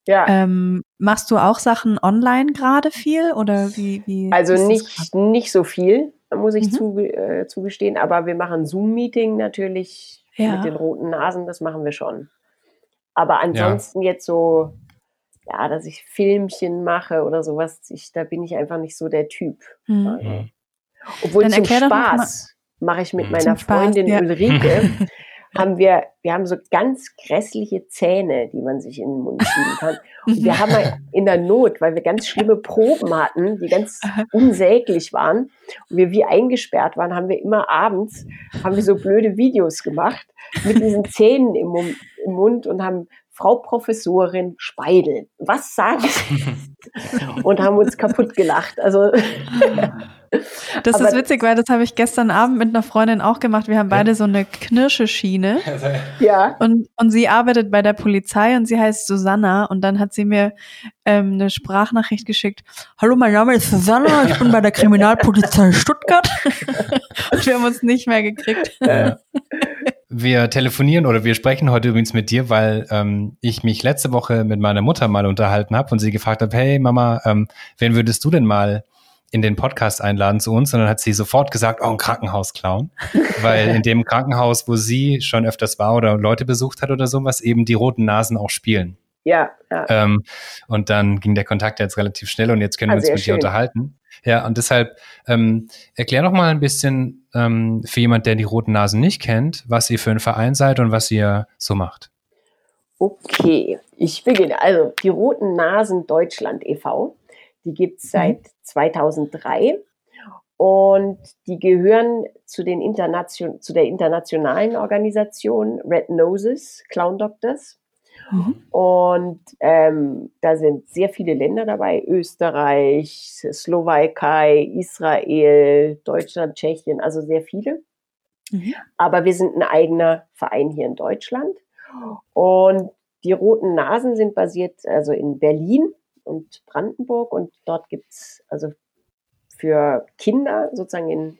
B: Ja. Ähm, machst du auch Sachen online gerade viel oder wie? wie
A: also nicht, nicht so viel, muss ich mhm. zu, äh, zugestehen, aber wir machen Zoom-Meeting natürlich ja. mit den roten Nasen, das machen wir schon. Aber ansonsten ja. jetzt so, ja, dass ich Filmchen mache oder sowas, ich, da bin ich einfach nicht so der Typ. Mhm. Also, mhm. obwohl Dann zum Spaß mache ich mit mhm. meiner Freundin Spaß, ja. Ulrike haben wir, wir haben so ganz grässliche Zähne, die man sich in den Mund schieben kann. Und wir haben mal in der Not, weil wir ganz schlimme Proben hatten, die ganz unsäglich waren und wir wie eingesperrt waren, haben wir immer abends, haben wir so blöde Videos gemacht mit diesen Zähnen im, im Mund und haben Frau Professorin Speidel, was sagen Sie? und haben uns kaputt gelacht. Also
B: Das Aber ist witzig, weil das habe ich gestern Abend mit einer Freundin auch gemacht. Wir haben beide so eine Knirscheschiene.
A: Ja.
B: Und, und sie arbeitet bei der Polizei und sie heißt Susanna. Und dann hat sie mir ähm, eine Sprachnachricht geschickt. Hallo, mein Name ist Susanna, ich bin bei der Kriminalpolizei Stuttgart. und wir haben uns nicht mehr gekriegt.
C: Ja. Wir telefonieren oder wir sprechen heute übrigens mit dir, weil ähm, ich mich letzte Woche mit meiner Mutter mal unterhalten habe und sie gefragt habe, hey Mama, ähm, wen würdest du denn mal in den Podcast einladen zu uns, sondern hat sie sofort gesagt, oh, ein Krankenhausclown. Weil in dem Krankenhaus, wo sie schon öfters war oder Leute besucht hat oder sowas, eben die roten Nasen auch spielen.
A: Ja. ja.
C: Ähm, und dann ging der Kontakt jetzt relativ schnell und jetzt können wir ah, uns mit schön. dir unterhalten. Ja, und deshalb ähm, erklär doch mal ein bisschen ähm, für jemand, der die roten Nasen nicht kennt, was ihr für ein Verein seid und was ihr so macht.
A: Okay, ich beginne. Also die Roten Nasen Deutschland e.V. Die gibt es mhm. seit 2003 und die gehören zu, den Internation zu der internationalen Organisation Red Noses, Clown Doctors. Mhm. Und ähm, da sind sehr viele Länder dabei, Österreich, Slowakei, Israel, Deutschland, Tschechien, also sehr viele. Mhm. Aber wir sind ein eigener Verein hier in Deutschland. Und die Roten Nasen sind basiert also in Berlin und Brandenburg und dort gibt es also für Kinder sozusagen in,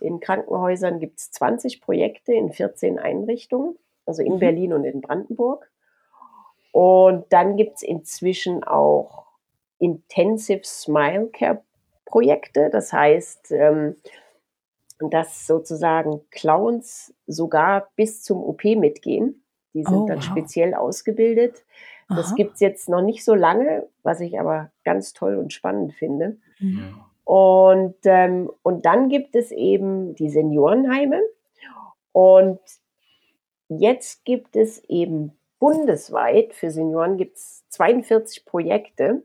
A: in Krankenhäusern gibt es 20 Projekte in 14 Einrichtungen, also in mhm. Berlin und in Brandenburg. Und dann gibt es inzwischen auch Intensive Smile Care Projekte. Das heißt, ähm, dass sozusagen Clowns sogar bis zum OP mitgehen. Die sind oh, dann wow. speziell ausgebildet. Das gibt es jetzt noch nicht so lange, was ich aber ganz toll und spannend finde. Mhm. Und, ähm, und dann gibt es eben die Seniorenheime. Und jetzt gibt es eben bundesweit für Senioren gibt es 42 Projekte.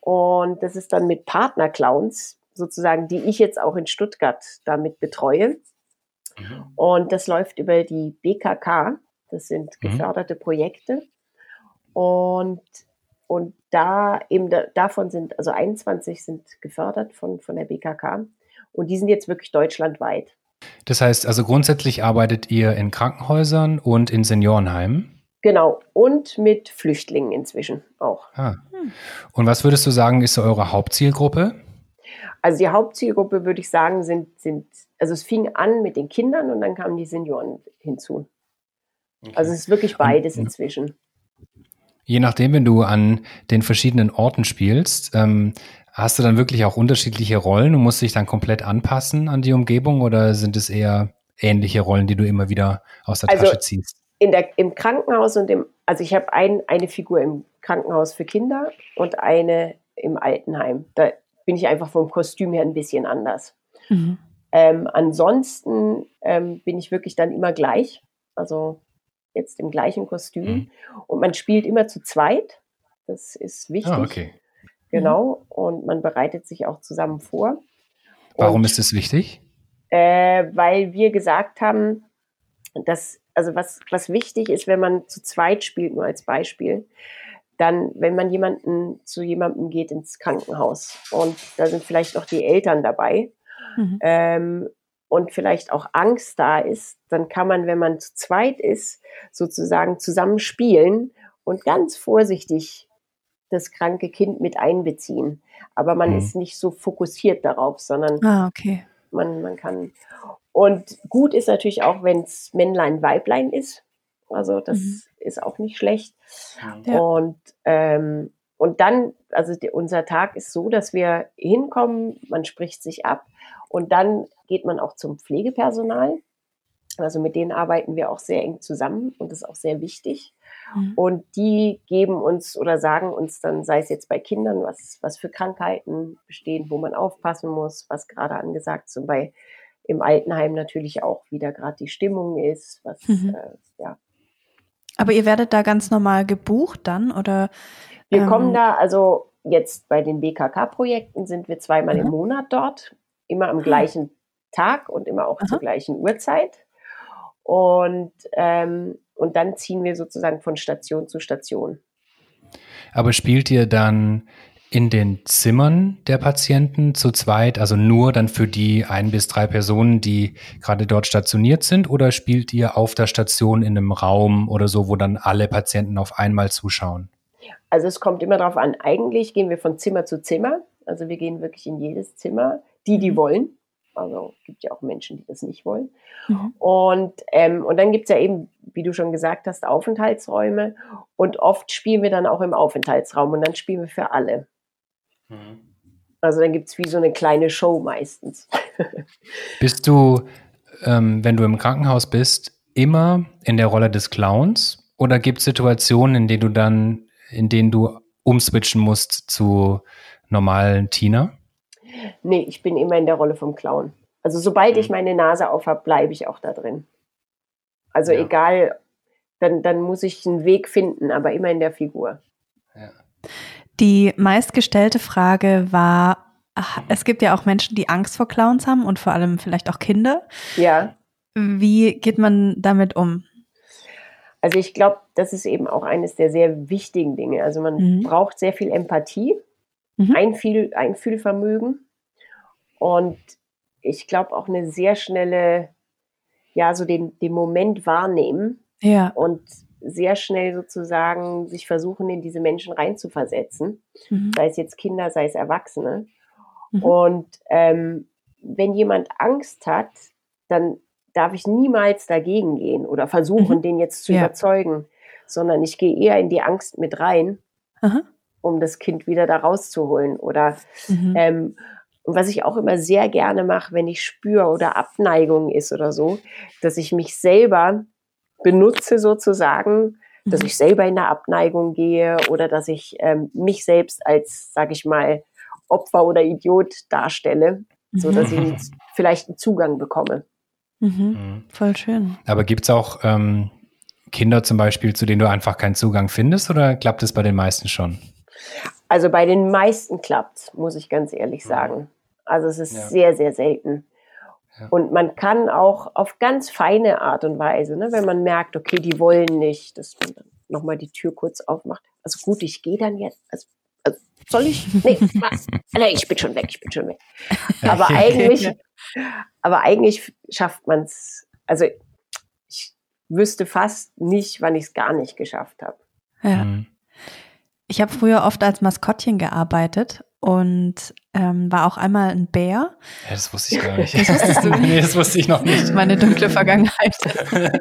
A: Und das ist dann mit Partnerclowns sozusagen, die ich jetzt auch in Stuttgart damit betreue. Mhm. Und das läuft über die BKK. Das sind mhm. geförderte Projekte. Und, und da eben da, davon sind, also 21 sind gefördert von, von der BKK und die sind jetzt wirklich deutschlandweit.
C: Das heißt, also grundsätzlich arbeitet ihr in Krankenhäusern und in Seniorenheimen?
A: Genau, und mit Flüchtlingen inzwischen auch.
C: Ah. Und was würdest du sagen, ist eure Hauptzielgruppe?
A: Also die Hauptzielgruppe, würde ich sagen, sind, sind, also es fing an mit den Kindern und dann kamen die Senioren hinzu. Okay. Also es ist wirklich beides und, inzwischen.
C: Je nachdem, wenn du an den verschiedenen Orten spielst, ähm, hast du dann wirklich auch unterschiedliche Rollen und musst dich dann komplett anpassen an die Umgebung oder sind es eher ähnliche Rollen, die du immer wieder aus der also Tasche ziehst?
A: In der, Im Krankenhaus und im, also ich habe ein, eine Figur im Krankenhaus für Kinder und eine im Altenheim. Da bin ich einfach vom Kostüm her ein bisschen anders. Mhm. Ähm, ansonsten ähm, bin ich wirklich dann immer gleich. Also jetzt im gleichen Kostüm. Mhm. Und man spielt immer zu zweit. Das ist wichtig. Ah,
C: okay.
A: Genau. Und man bereitet sich auch zusammen vor.
C: Warum und, ist das wichtig?
A: Äh, weil wir gesagt haben, dass, also was, was wichtig ist, wenn man zu zweit spielt, nur als Beispiel, dann, wenn man jemanden zu jemandem geht ins Krankenhaus und da sind vielleicht noch die Eltern dabei mhm. ähm, und vielleicht auch Angst da ist, dann kann man, wenn man zu zweit ist, sozusagen zusammen spielen und ganz vorsichtig das kranke Kind mit einbeziehen. Aber man mhm. ist nicht so fokussiert darauf, sondern
B: ah, okay.
A: man, man kann. Und gut ist natürlich auch, wenn es Männlein, Weiblein ist. Also das mhm. ist auch nicht schlecht. Ja. Und, ähm, und dann, also die, unser Tag ist so, dass wir hinkommen, man spricht sich ab und dann geht man auch zum Pflegepersonal. Also mit denen arbeiten wir auch sehr eng zusammen und das ist auch sehr wichtig. Mhm. Und die geben uns oder sagen uns dann, sei es jetzt bei Kindern, was, was für Krankheiten bestehen, wo man aufpassen muss, was gerade angesagt ist. Und bei im Altenheim natürlich auch, wie da gerade die Stimmung ist, was, mhm. äh, ja.
B: Aber ihr werdet da ganz normal gebucht dann oder?
A: Wir ähm, kommen da, also jetzt bei den BKK-Projekten sind wir zweimal mhm. im Monat dort, immer am ah. gleichen Tag und immer auch Aha. zur gleichen Uhrzeit. Und ähm, und dann ziehen wir sozusagen von Station zu Station.
C: Aber spielt ihr dann in den Zimmern der Patienten zu zweit, also nur dann für die ein bis drei Personen, die gerade dort stationiert sind, oder spielt ihr auf der Station in einem Raum oder so, wo dann alle Patienten auf einmal zuschauen?
A: Also es kommt immer darauf an. Eigentlich gehen wir von Zimmer zu Zimmer. Also wir gehen wirklich in jedes Zimmer, die, die mhm. wollen. Also gibt ja auch Menschen, die das nicht wollen. Mhm. Und, ähm, und dann gibt es ja eben, wie du schon gesagt hast, Aufenthaltsräume. Und oft spielen wir dann auch im Aufenthaltsraum und dann spielen wir für alle. Mhm. Also dann gibt es wie so eine kleine Show meistens.
C: Bist du, ähm, wenn du im Krankenhaus bist, immer in der Rolle des Clowns? Oder gibt es Situationen, in denen du dann, in denen du umswitchen musst zu normalen Tina?
A: Nee, ich bin immer in der Rolle vom Clown. Also sobald mhm. ich meine Nase auf habe, bleibe ich auch da drin. Also ja. egal, dann, dann muss ich einen Weg finden, aber immer in der Figur. Ja.
B: Die meistgestellte Frage war, es gibt ja auch Menschen, die Angst vor Clowns haben und vor allem vielleicht auch Kinder.
A: Ja.
B: Wie geht man damit um?
A: Also ich glaube, das ist eben auch eines der sehr wichtigen Dinge. Also man mhm. braucht sehr viel Empathie, mhm. Einfühl, Einfühlvermögen und ich glaube auch eine sehr schnelle, ja, so den, den Moment wahrnehmen.
B: Ja.
A: Und sehr schnell sozusagen sich versuchen, in diese Menschen reinzuversetzen. Mhm. Sei es jetzt Kinder, sei es Erwachsene. Mhm. Und ähm, wenn jemand Angst hat, dann darf ich niemals dagegen gehen oder versuchen, mhm. den jetzt zu ja. überzeugen, sondern ich gehe eher in die Angst mit rein, Aha. Um das Kind wieder da rauszuholen. Oder mhm. ähm, und was ich auch immer sehr gerne mache, wenn ich spüre oder Abneigung ist oder so, dass ich mich selber benutze sozusagen, dass mhm. ich selber in der Abneigung gehe oder dass ich ähm, mich selbst als, sage ich mal, Opfer oder Idiot darstelle, so dass ich vielleicht einen Zugang bekomme.
B: Mhm. mhm. Voll schön.
C: Aber gibt es auch ähm, Kinder zum Beispiel, zu denen du einfach keinen Zugang findest oder klappt es bei den meisten schon?
A: Also bei den meisten klappt muss ich ganz ehrlich sagen. Also es ist ja. sehr, sehr selten. Ja. Und man kann auch auf ganz feine Art und Weise, ne, wenn man merkt, okay, die wollen nicht, dass man dann nochmal die Tür kurz aufmacht. Also gut, ich gehe dann jetzt. Also, also soll ich? Nee, was? nee, ich bin schon weg, ich bin schon weg. Aber eigentlich, aber eigentlich schafft man es. Also ich wüsste fast nicht, wann ich es gar nicht geschafft habe.
B: Ja. Mhm. Ich habe früher oft als Maskottchen gearbeitet und ähm, war auch einmal ein Bär.
C: Ja, das wusste ich gar nicht. Das wusstest du? nee, das wusste ich noch nicht.
B: Meine dunkle Vergangenheit.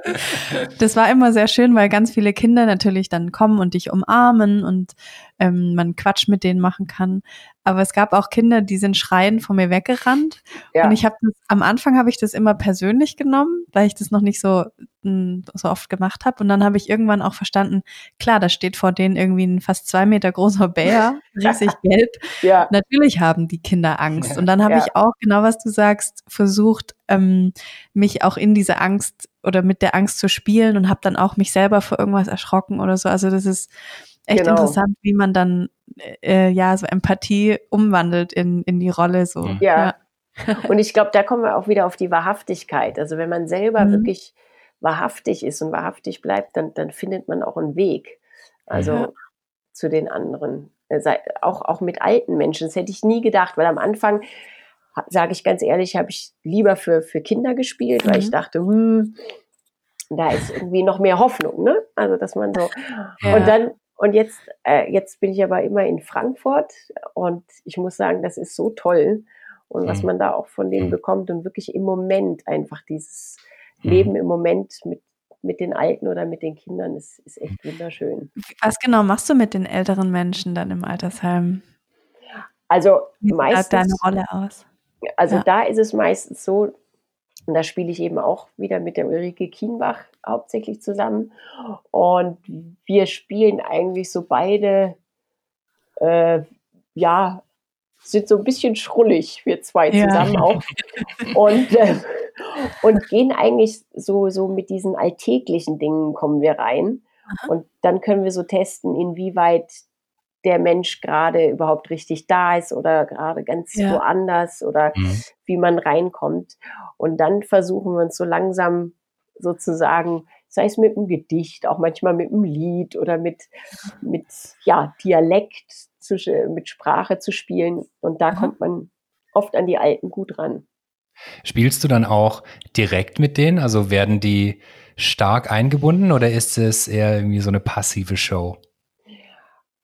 B: das war immer sehr schön, weil ganz viele Kinder natürlich dann kommen und dich umarmen und ähm, man Quatsch mit denen machen kann. Aber es gab auch Kinder, die sind schreiend von mir weggerannt. Ja. Und ich habe am Anfang habe ich das immer persönlich genommen, weil ich das noch nicht so hm, so oft gemacht habe. Und dann habe ich irgendwann auch verstanden, klar, da steht vor denen irgendwie ein fast zwei Meter großer Bär, riesig gelb. Ja. Natürlich haben die Kinder Angst. Und dann habe ja. ich auch, genau was du sagst, versucht, ähm, mich auch in diese Angst oder mit der Angst zu spielen und habe dann auch mich selber vor irgendwas erschrocken oder so. Also das ist echt genau. interessant, wie man dann äh, ja so Empathie umwandelt in, in die Rolle so.
A: Mhm. Ja. ja. Und ich glaube, da kommen wir auch wieder auf die Wahrhaftigkeit. Also wenn man selber mhm. wirklich wahrhaftig ist und wahrhaftig bleibt, dann, dann findet man auch einen Weg. Also ja. zu den anderen. Äh, auch, auch mit alten Menschen. Das hätte ich nie gedacht, weil am Anfang, sage ich ganz ehrlich, habe ich lieber für, für Kinder gespielt, mhm. weil ich mhm. dachte, hm, da ist irgendwie noch mehr Hoffnung, ne? Also, dass man so. Ja. Und dann, und jetzt, äh, jetzt bin ich aber immer in Frankfurt und ich muss sagen, das ist so toll. Und was mhm. man da auch von denen mhm. bekommt und wirklich im Moment einfach dieses mhm. Leben im Moment mit mit den Alten oder mit den Kindern ist, ist echt wunderschön.
B: Was genau machst du mit den älteren Menschen dann im Altersheim?
A: Also
B: Wie meistens. deine Rolle aus?
A: Also ja. da ist es meistens so, und da spiele ich eben auch wieder mit der Ulrike Kienbach hauptsächlich zusammen. Und wir spielen eigentlich so beide, äh, ja, sind so ein bisschen schrullig, wir zwei zusammen ja. auch. Und äh, und gehen eigentlich so, so mit diesen alltäglichen Dingen kommen wir rein. Aha. Und dann können wir so testen, inwieweit der Mensch gerade überhaupt richtig da ist oder gerade ganz ja. woanders oder mhm. wie man reinkommt. Und dann versuchen wir uns so langsam sozusagen, sei es mit einem Gedicht, auch manchmal mit einem Lied oder mit, mit ja, Dialekt, zu, mit Sprache zu spielen. Und da Aha. kommt man oft an die Alten gut ran.
C: Spielst du dann auch direkt mit denen? Also werden die stark eingebunden oder ist es eher irgendwie so eine passive Show?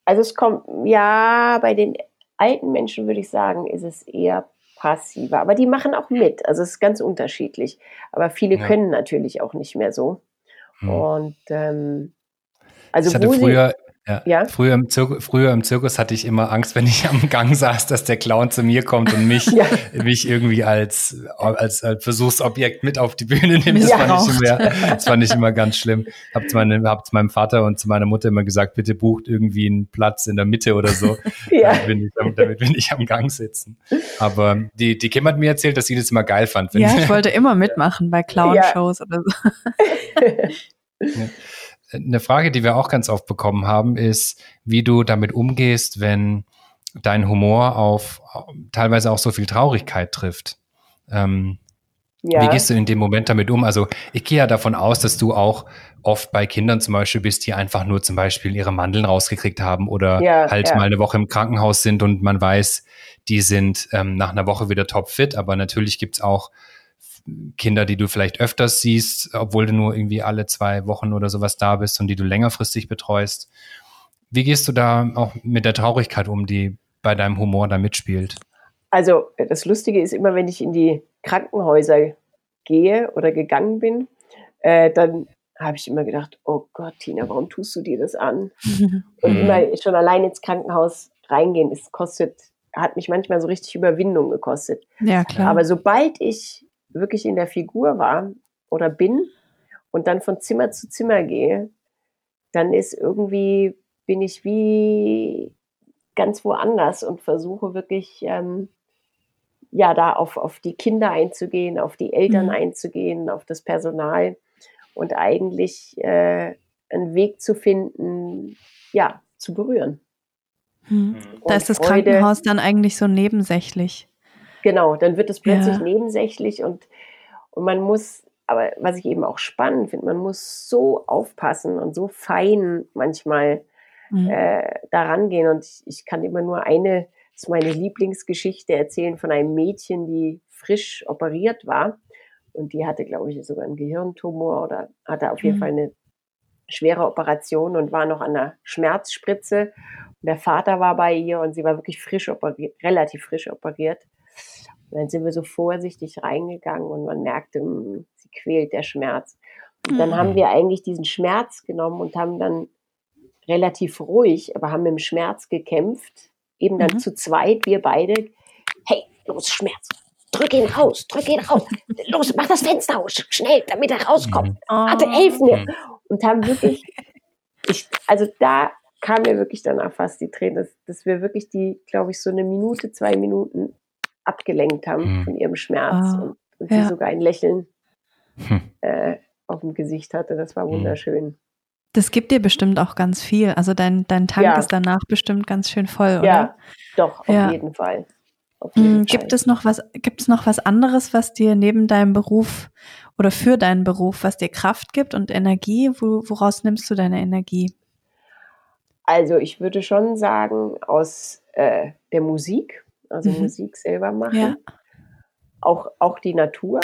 A: Also es kommt, ja, bei den alten Menschen würde ich sagen, ist es eher passiver. Aber die machen auch mit. Also es ist ganz unterschiedlich. Aber viele ja. können natürlich auch nicht mehr so. Hm. Und ähm,
C: also ich hatte früher ja. ja. Früher, im früher im Zirkus hatte ich immer Angst, wenn ich am Gang saß, dass der Clown zu mir kommt und mich, ja. mich irgendwie als, als, als Versuchsobjekt mit auf die Bühne nimmt. Das, ja, fand, ich immer, das fand ich immer ganz schlimm. Hab zu, meine, hab zu meinem Vater und zu meiner Mutter immer gesagt, bitte bucht irgendwie einen Platz in der Mitte oder so. ja. damit, bin ich, damit bin ich am Gang sitzen. Aber die, die Kim hat mir erzählt, dass sie das immer geil fand.
B: Ja, ich wollte immer mitmachen bei Clown-Shows oder so.
C: Ja. Eine Frage, die wir auch ganz oft bekommen haben, ist, wie du damit umgehst, wenn dein Humor auf teilweise auch so viel Traurigkeit trifft. Ähm, ja. Wie gehst du in dem Moment damit um? Also ich gehe ja davon aus, dass du auch oft bei Kindern zum Beispiel bist, die einfach nur zum Beispiel ihre Mandeln rausgekriegt haben oder ja, halt ja. mal eine Woche im Krankenhaus sind und man weiß, die sind ähm, nach einer Woche wieder topfit. Aber natürlich gibt's auch Kinder, die du vielleicht öfters siehst, obwohl du nur irgendwie alle zwei Wochen oder sowas da bist und die du längerfristig betreust. Wie gehst du da auch mit der Traurigkeit um, die bei deinem Humor da mitspielt?
A: Also das Lustige ist immer, wenn ich in die Krankenhäuser gehe oder gegangen bin, äh, dann habe ich immer gedacht, oh Gott, Tina, warum tust du dir das an? Und mhm. immer schon allein ins Krankenhaus reingehen, es kostet, hat mich manchmal so richtig Überwindung gekostet.
B: Ja, klar.
A: Aber sobald ich wirklich in der Figur war oder bin und dann von Zimmer zu Zimmer gehe, dann ist irgendwie, bin ich wie ganz woanders und versuche wirklich, ähm, ja, da auf, auf die Kinder einzugehen, auf die Eltern mhm. einzugehen, auf das Personal und eigentlich äh, einen Weg zu finden, ja, zu berühren.
B: Mhm. Da ist das Freude, Krankenhaus dann eigentlich so nebensächlich.
A: Genau, dann wird es plötzlich ja. nebensächlich und, und man muss, aber was ich eben auch spannend finde, man muss so aufpassen und so fein manchmal mhm. äh, daran gehen. Und ich, ich kann immer nur eine, das ist meine Lieblingsgeschichte erzählen von einem Mädchen, die frisch operiert war. Und die hatte, glaube ich, sogar einen Gehirntumor oder hatte auf jeden mhm. Fall eine schwere Operation und war noch an der Schmerzspritze. Und der Vater war bei ihr und sie war wirklich frisch operiert, relativ frisch operiert. Und dann sind wir so vorsichtig reingegangen und man merkte, hm, sie quält der Schmerz. Und dann mhm. haben wir eigentlich diesen Schmerz genommen und haben dann relativ ruhig, aber haben mit dem Schmerz gekämpft. Eben dann mhm. zu zweit, wir beide. Hey, los, Schmerz. Drück ihn raus, drück ihn raus. Los, mach das Fenster aus, schnell, damit er rauskommt. Mhm. Warte, helf mir. Mhm. Und haben wirklich, ich, also da kam mir wirklich danach fast die Tränen, dass, dass wir wirklich die, glaube ich, so eine Minute, zwei Minuten abgelenkt haben mhm. von ihrem Schmerz oh, und, und ja. sie sogar ein Lächeln hm. äh, auf dem Gesicht hatte. Das war mhm. wunderschön.
B: Das gibt dir bestimmt auch ganz viel. Also dein, dein Tank ja. ist danach bestimmt ganz schön voll, oder?
A: Ja, doch, auf ja. jeden Fall.
B: Auf jeden mhm. Gibt Fall. es noch was, gibt es noch was anderes, was dir neben deinem Beruf oder für deinen Beruf, was dir Kraft gibt und Energie? Wo, woraus nimmst du deine Energie?
A: Also ich würde schon sagen, aus äh, der Musik, also mhm. Musik selber machen, ja. auch, auch die Natur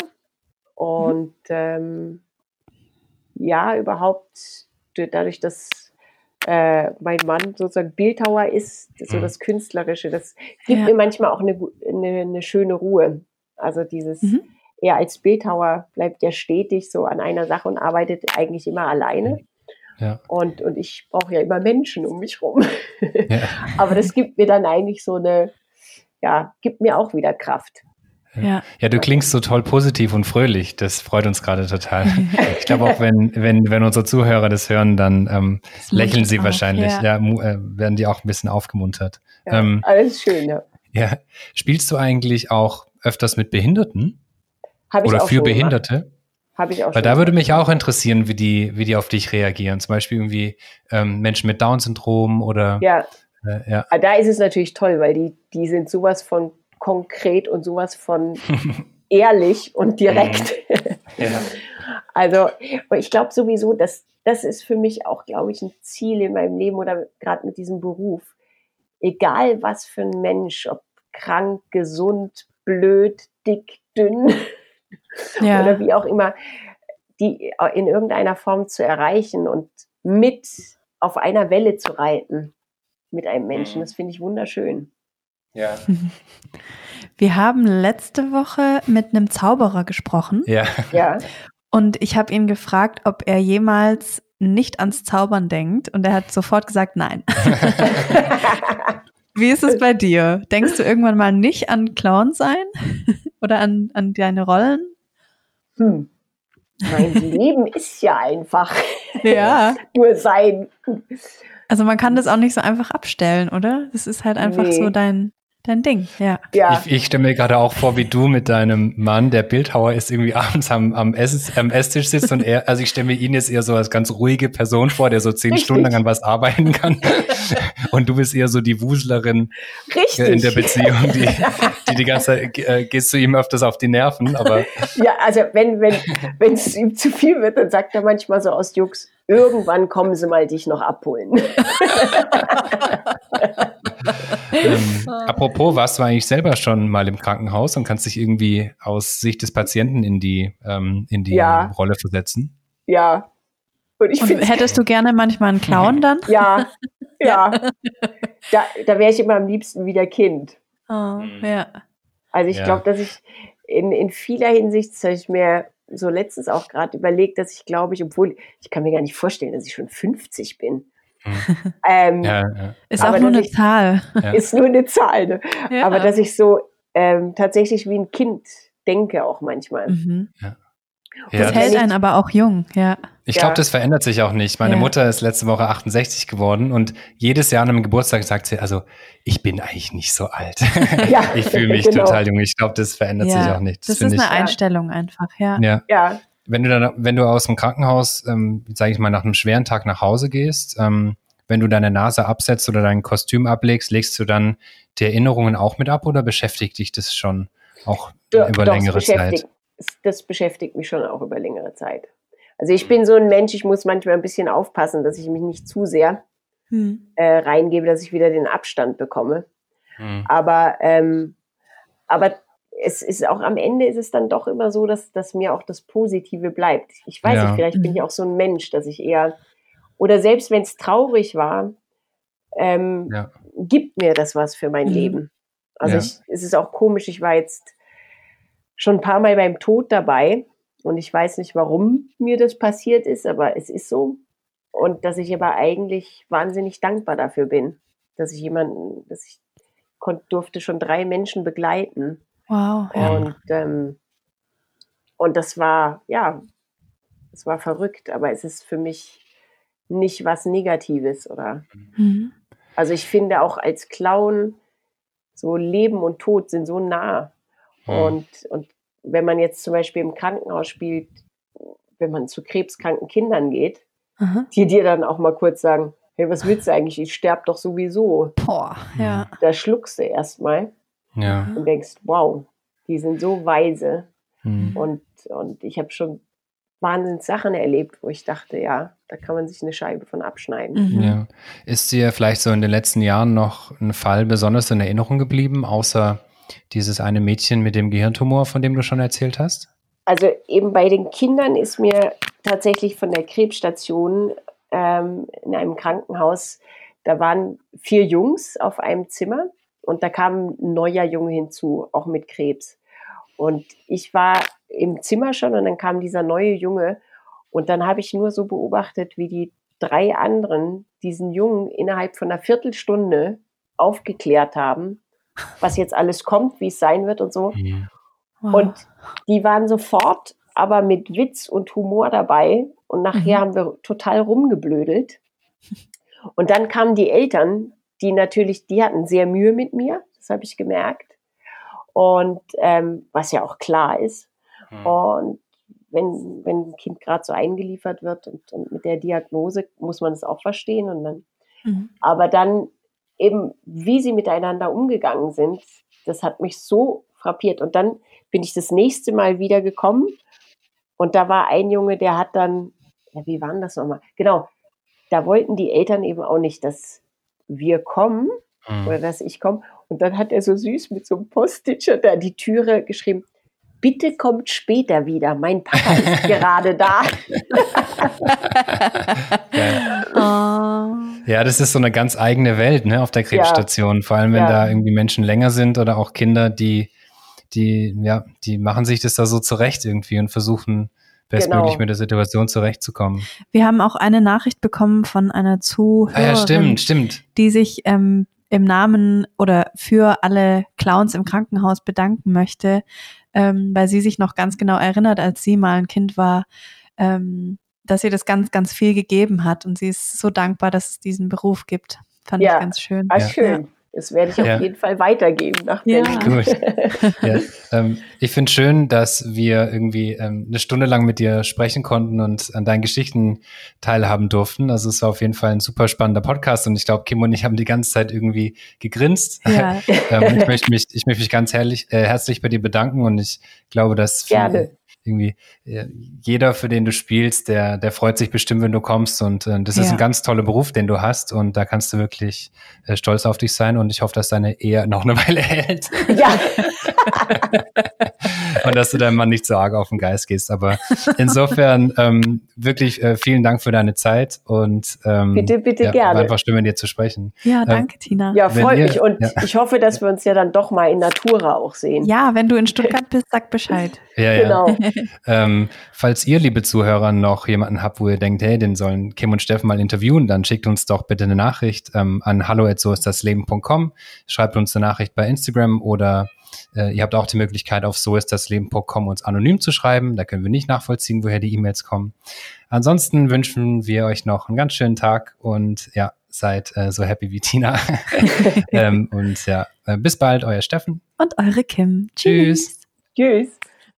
A: und mhm. ähm, ja, überhaupt dadurch, dass äh, mein Mann sozusagen Bildhauer ist, so mhm. das Künstlerische, das gibt ja. mir manchmal auch eine, eine, eine, schöne Ruhe. Also dieses, mhm. er als Bildhauer bleibt ja stetig so an einer Sache und arbeitet eigentlich immer alleine. Ja. Und, und ich brauche ja immer Menschen um mich rum. Ja. Aber das gibt mir dann eigentlich so eine, ja, gibt mir auch wieder Kraft.
C: Ja. ja, du klingst so toll positiv und fröhlich. Das freut uns gerade total. Ich glaube auch, wenn, wenn, wenn unsere Zuhörer das hören, dann ähm, lächeln sie auch, wahrscheinlich. Ja, ja äh, werden die auch ein bisschen aufgemuntert.
A: Ja, ähm, alles schön, ja.
C: Ja. Spielst du eigentlich auch öfters mit Behinderten?
A: Hab ich
C: Oder
A: auch
C: für Behinderte?
A: Habe ich auch
C: Weil da würde mich auch interessieren, wie die, wie die auf dich reagieren. Zum Beispiel irgendwie ähm, Menschen mit Down-Syndrom oder.
A: Ja. Äh, ja. Ah, da ist es natürlich toll, weil die, die sind sowas von konkret und sowas von ehrlich und direkt. Mhm. ja. Also, ich glaube sowieso, dass das ist für mich auch, glaube ich, ein Ziel in meinem Leben oder gerade mit diesem Beruf. Egal was für ein Mensch, ob krank, gesund, blöd, dick, dünn ja. oder wie auch immer, die in irgendeiner Form zu erreichen und mit auf einer Welle zu reiten mit einem Menschen. Mhm. Das finde ich wunderschön.
C: Ja.
B: Wir haben letzte Woche mit einem Zauberer gesprochen.
C: Ja.
A: ja.
B: Und ich habe ihn gefragt, ob er jemals nicht ans Zaubern denkt. Und er hat sofort gesagt, nein. Wie ist es bei dir? Denkst du irgendwann mal nicht an Clown sein? Oder an, an deine Rollen?
A: Hm. Mein Leben ist ja einfach
B: ja.
A: nur sein.
B: Also man kann das auch nicht so einfach abstellen, oder? Das ist halt einfach nee. so dein, Dein Ding, ja.
C: ja. Ich, ich stelle mir gerade auch vor, wie du mit deinem Mann, der Bildhauer ist, irgendwie abends am, am, Ess, am Esstisch sitzt und er, also ich stelle mir ihn jetzt eher so als ganz ruhige Person vor, der so zehn Richtig. Stunden lang an was arbeiten kann. Und du bist eher so die Wuslerin
A: Richtig.
C: in der Beziehung, die, die die ganze Zeit, äh, gehst du ihm öfters auf die Nerven, aber.
A: Ja, also wenn, wenn, wenn es ihm zu viel wird, dann sagt er manchmal so aus Jux, irgendwann kommen sie mal dich noch abholen.
C: ähm, apropos, warst du eigentlich selber schon mal im Krankenhaus und kannst dich irgendwie aus Sicht des Patienten in die, ähm, in die ja. Rolle versetzen?
A: Ja.
B: Und, ich und hättest du gerne manchmal einen Clown dann?
A: Ja, ja. da da wäre ich immer am liebsten wieder Kind.
B: Oh, mhm. ja.
A: Also ich ja. glaube, dass ich in, in vieler Hinsicht, das habe ich mir so letztens auch gerade überlegt, dass ich glaube ich, obwohl ich kann mir gar nicht vorstellen, dass ich schon 50 bin.
B: Mhm. Ähm, ja, ja. Ist auch nur eine ich, Zahl.
A: Ist nur eine Zahl. Ne? Ja. Aber dass ich so ähm, tatsächlich wie ein Kind denke auch manchmal.
B: Mhm. Das hält einen aber auch jung, ja.
C: Ich glaube, das verändert sich auch nicht. Meine Mutter ist letzte Woche 68 geworden und jedes Jahr an einem Geburtstag sagt sie, also ich bin eigentlich nicht so alt. Ja, ich fühle mich genau. total jung. Ich glaube, das verändert sich auch nicht.
B: Das, das ist eine ich, Einstellung einfach, ja.
C: ja. ja wenn du dann, wenn du aus dem Krankenhaus, ähm, sage ich mal, nach einem schweren Tag nach Hause gehst, ähm, wenn du deine Nase absetzt oder dein Kostüm ablegst, legst du dann die Erinnerungen auch mit ab oder beschäftigt dich das schon auch ja, über doch, längere Zeit?
A: Das beschäftigt mich schon auch über längere Zeit. Also ich bin so ein Mensch, ich muss manchmal ein bisschen aufpassen, dass ich mich nicht zu sehr hm. äh, reingebe, dass ich wieder den Abstand bekomme. Hm. Aber, ähm, aber es ist auch am Ende ist es dann doch immer so, dass, dass mir auch das Positive bleibt. Ich weiß ja. nicht, vielleicht bin ich mhm. auch so ein Mensch, dass ich eher, oder selbst wenn es traurig war, ähm, ja. gibt mir das was für mein mhm. Leben. Also ja. ich, es ist auch komisch, ich war jetzt schon ein paar Mal beim Tod dabei und ich weiß nicht, warum mir das passiert ist, aber es ist so. Und dass ich aber eigentlich wahnsinnig dankbar dafür bin, dass ich jemanden, dass ich durfte schon drei Menschen begleiten
B: Wow.
A: Und, ähm, und das war, ja, es war verrückt, aber es ist für mich nicht was Negatives oder. Mhm. Also ich finde auch als Clown so Leben und Tod sind so nah. Mhm. Und, und wenn man jetzt zum Beispiel im Krankenhaus spielt, wenn man zu krebskranken Kindern geht, mhm. die dir dann auch mal kurz sagen, hey, was willst du eigentlich? Ich sterbe doch sowieso.
B: Boah, ja.
A: Da schluckst du erstmal.
C: Ja.
A: Und denkst, wow, die sind so weise. Mhm. Und, und ich habe schon Wahnsinns Sachen erlebt, wo ich dachte, ja, da kann man sich eine Scheibe von abschneiden.
C: Mhm. Ja. Ist dir vielleicht so in den letzten Jahren noch ein Fall besonders in Erinnerung geblieben, außer dieses eine Mädchen mit dem Gehirntumor, von dem du schon erzählt hast?
A: Also eben bei den Kindern ist mir tatsächlich von der Krebsstation ähm, in einem Krankenhaus, da waren vier Jungs auf einem Zimmer und da kam ein neuer Junge hinzu, auch mit Krebs. Und ich war im Zimmer schon und dann kam dieser neue Junge und dann habe ich nur so beobachtet, wie die drei anderen diesen Jungen innerhalb von einer Viertelstunde aufgeklärt haben, was jetzt alles kommt, wie es sein wird und so. Ja. Und die waren sofort aber mit Witz und Humor dabei und nachher mhm. haben wir total rumgeblödelt. Und dann kamen die Eltern, die natürlich, die hatten sehr Mühe mit mir, das habe ich gemerkt. Und ähm, was ja auch klar ist. Mhm. Und wenn, wenn ein Kind gerade so eingeliefert wird und, und, mit der Diagnose muss man es auch verstehen. Und dann, mhm. aber dann eben, wie sie miteinander umgegangen sind, das hat mich so frappiert. Und dann bin ich das nächste Mal wieder gekommen und da war ein Junge, der hat dann, ja, wie war denn das nochmal? Genau, da wollten die Eltern eben auch nicht, dass wir kommen mhm. oder dass ich komme. Und dann hat er so süß mit so einem Postitcher da die Türe geschrieben, bitte kommt später wieder, mein Papa ist gerade da.
C: ja. ja, das ist so eine ganz eigene Welt ne, auf der Krebsstation, ja. vor allem wenn ja. da irgendwie Menschen länger sind oder auch Kinder, die, die, ja, die machen sich das da so zurecht irgendwie und versuchen bestmöglich genau. mit der Situation zurechtzukommen.
B: Wir haben auch eine Nachricht bekommen von einer Zuhörerin, ah, ja,
C: stimmt, stimmt.
B: die sich ähm, im Namen oder für alle Clowns im Krankenhaus bedanken möchte, ähm, weil sie sich noch ganz genau erinnert, als sie mal ein Kind war, ähm, dass ihr das ganz, ganz viel gegeben hat und sie ist so dankbar, dass es diesen Beruf gibt. Fand ja, ich ganz schön.
A: Ah, ja. Das werde ich ja. auf jeden Fall weitergeben nach ja. Gut.
C: ja. Ähm, ich finde schön, dass wir irgendwie ähm, eine Stunde lang mit dir sprechen konnten und an deinen Geschichten teilhaben durften. Also es war auf jeden Fall ein super spannender Podcast und ich glaube, Kim und ich haben die ganze Zeit irgendwie gegrinst. Ja. ähm, ich möchte mich, ich möchte mich ganz herrlich, äh, herzlich bei dir bedanken und ich glaube, dass
A: Gerne
C: irgendwie äh, jeder, für den du spielst, der, der freut sich bestimmt, wenn du kommst. Und äh, das ja. ist ein ganz toller Beruf, den du hast. Und da kannst du wirklich äh, stolz auf dich sein. Und ich hoffe, dass deine Ehe noch eine Weile hält. Ja. und dass du deinem Mann nicht so arg auf den Geist gehst. Aber insofern ähm, wirklich äh, vielen Dank für deine Zeit und ähm,
A: bitte, bitte
C: ja,
A: gerne.
C: War einfach schön, mit dir zu sprechen.
B: Ja, ähm, danke, ähm, Tina.
A: Ja, freut mich und ja. ich hoffe, dass wir uns ja dann doch mal in Natura auch sehen.
B: Ja, wenn du in Stuttgart bist, sag Bescheid.
C: Ja, genau. ähm, falls ihr, liebe Zuhörer, noch jemanden habt, wo ihr denkt, hey, den sollen Kim und Steffen mal interviewen, dann schickt uns doch bitte eine Nachricht ähm, an hallo@soistdasleben.com. Schreibt uns eine Nachricht bei Instagram oder äh, ihr habt auch die Möglichkeit, auf soistdasleben.com uns anonym zu schreiben. Da können wir nicht nachvollziehen, woher die E-Mails kommen. Ansonsten wünschen wir euch noch einen ganz schönen Tag und ja, seid äh, so happy wie Tina. ähm, und ja, äh, bis bald, euer Steffen.
B: Und eure Kim.
C: Tschüss.
A: Tschüss.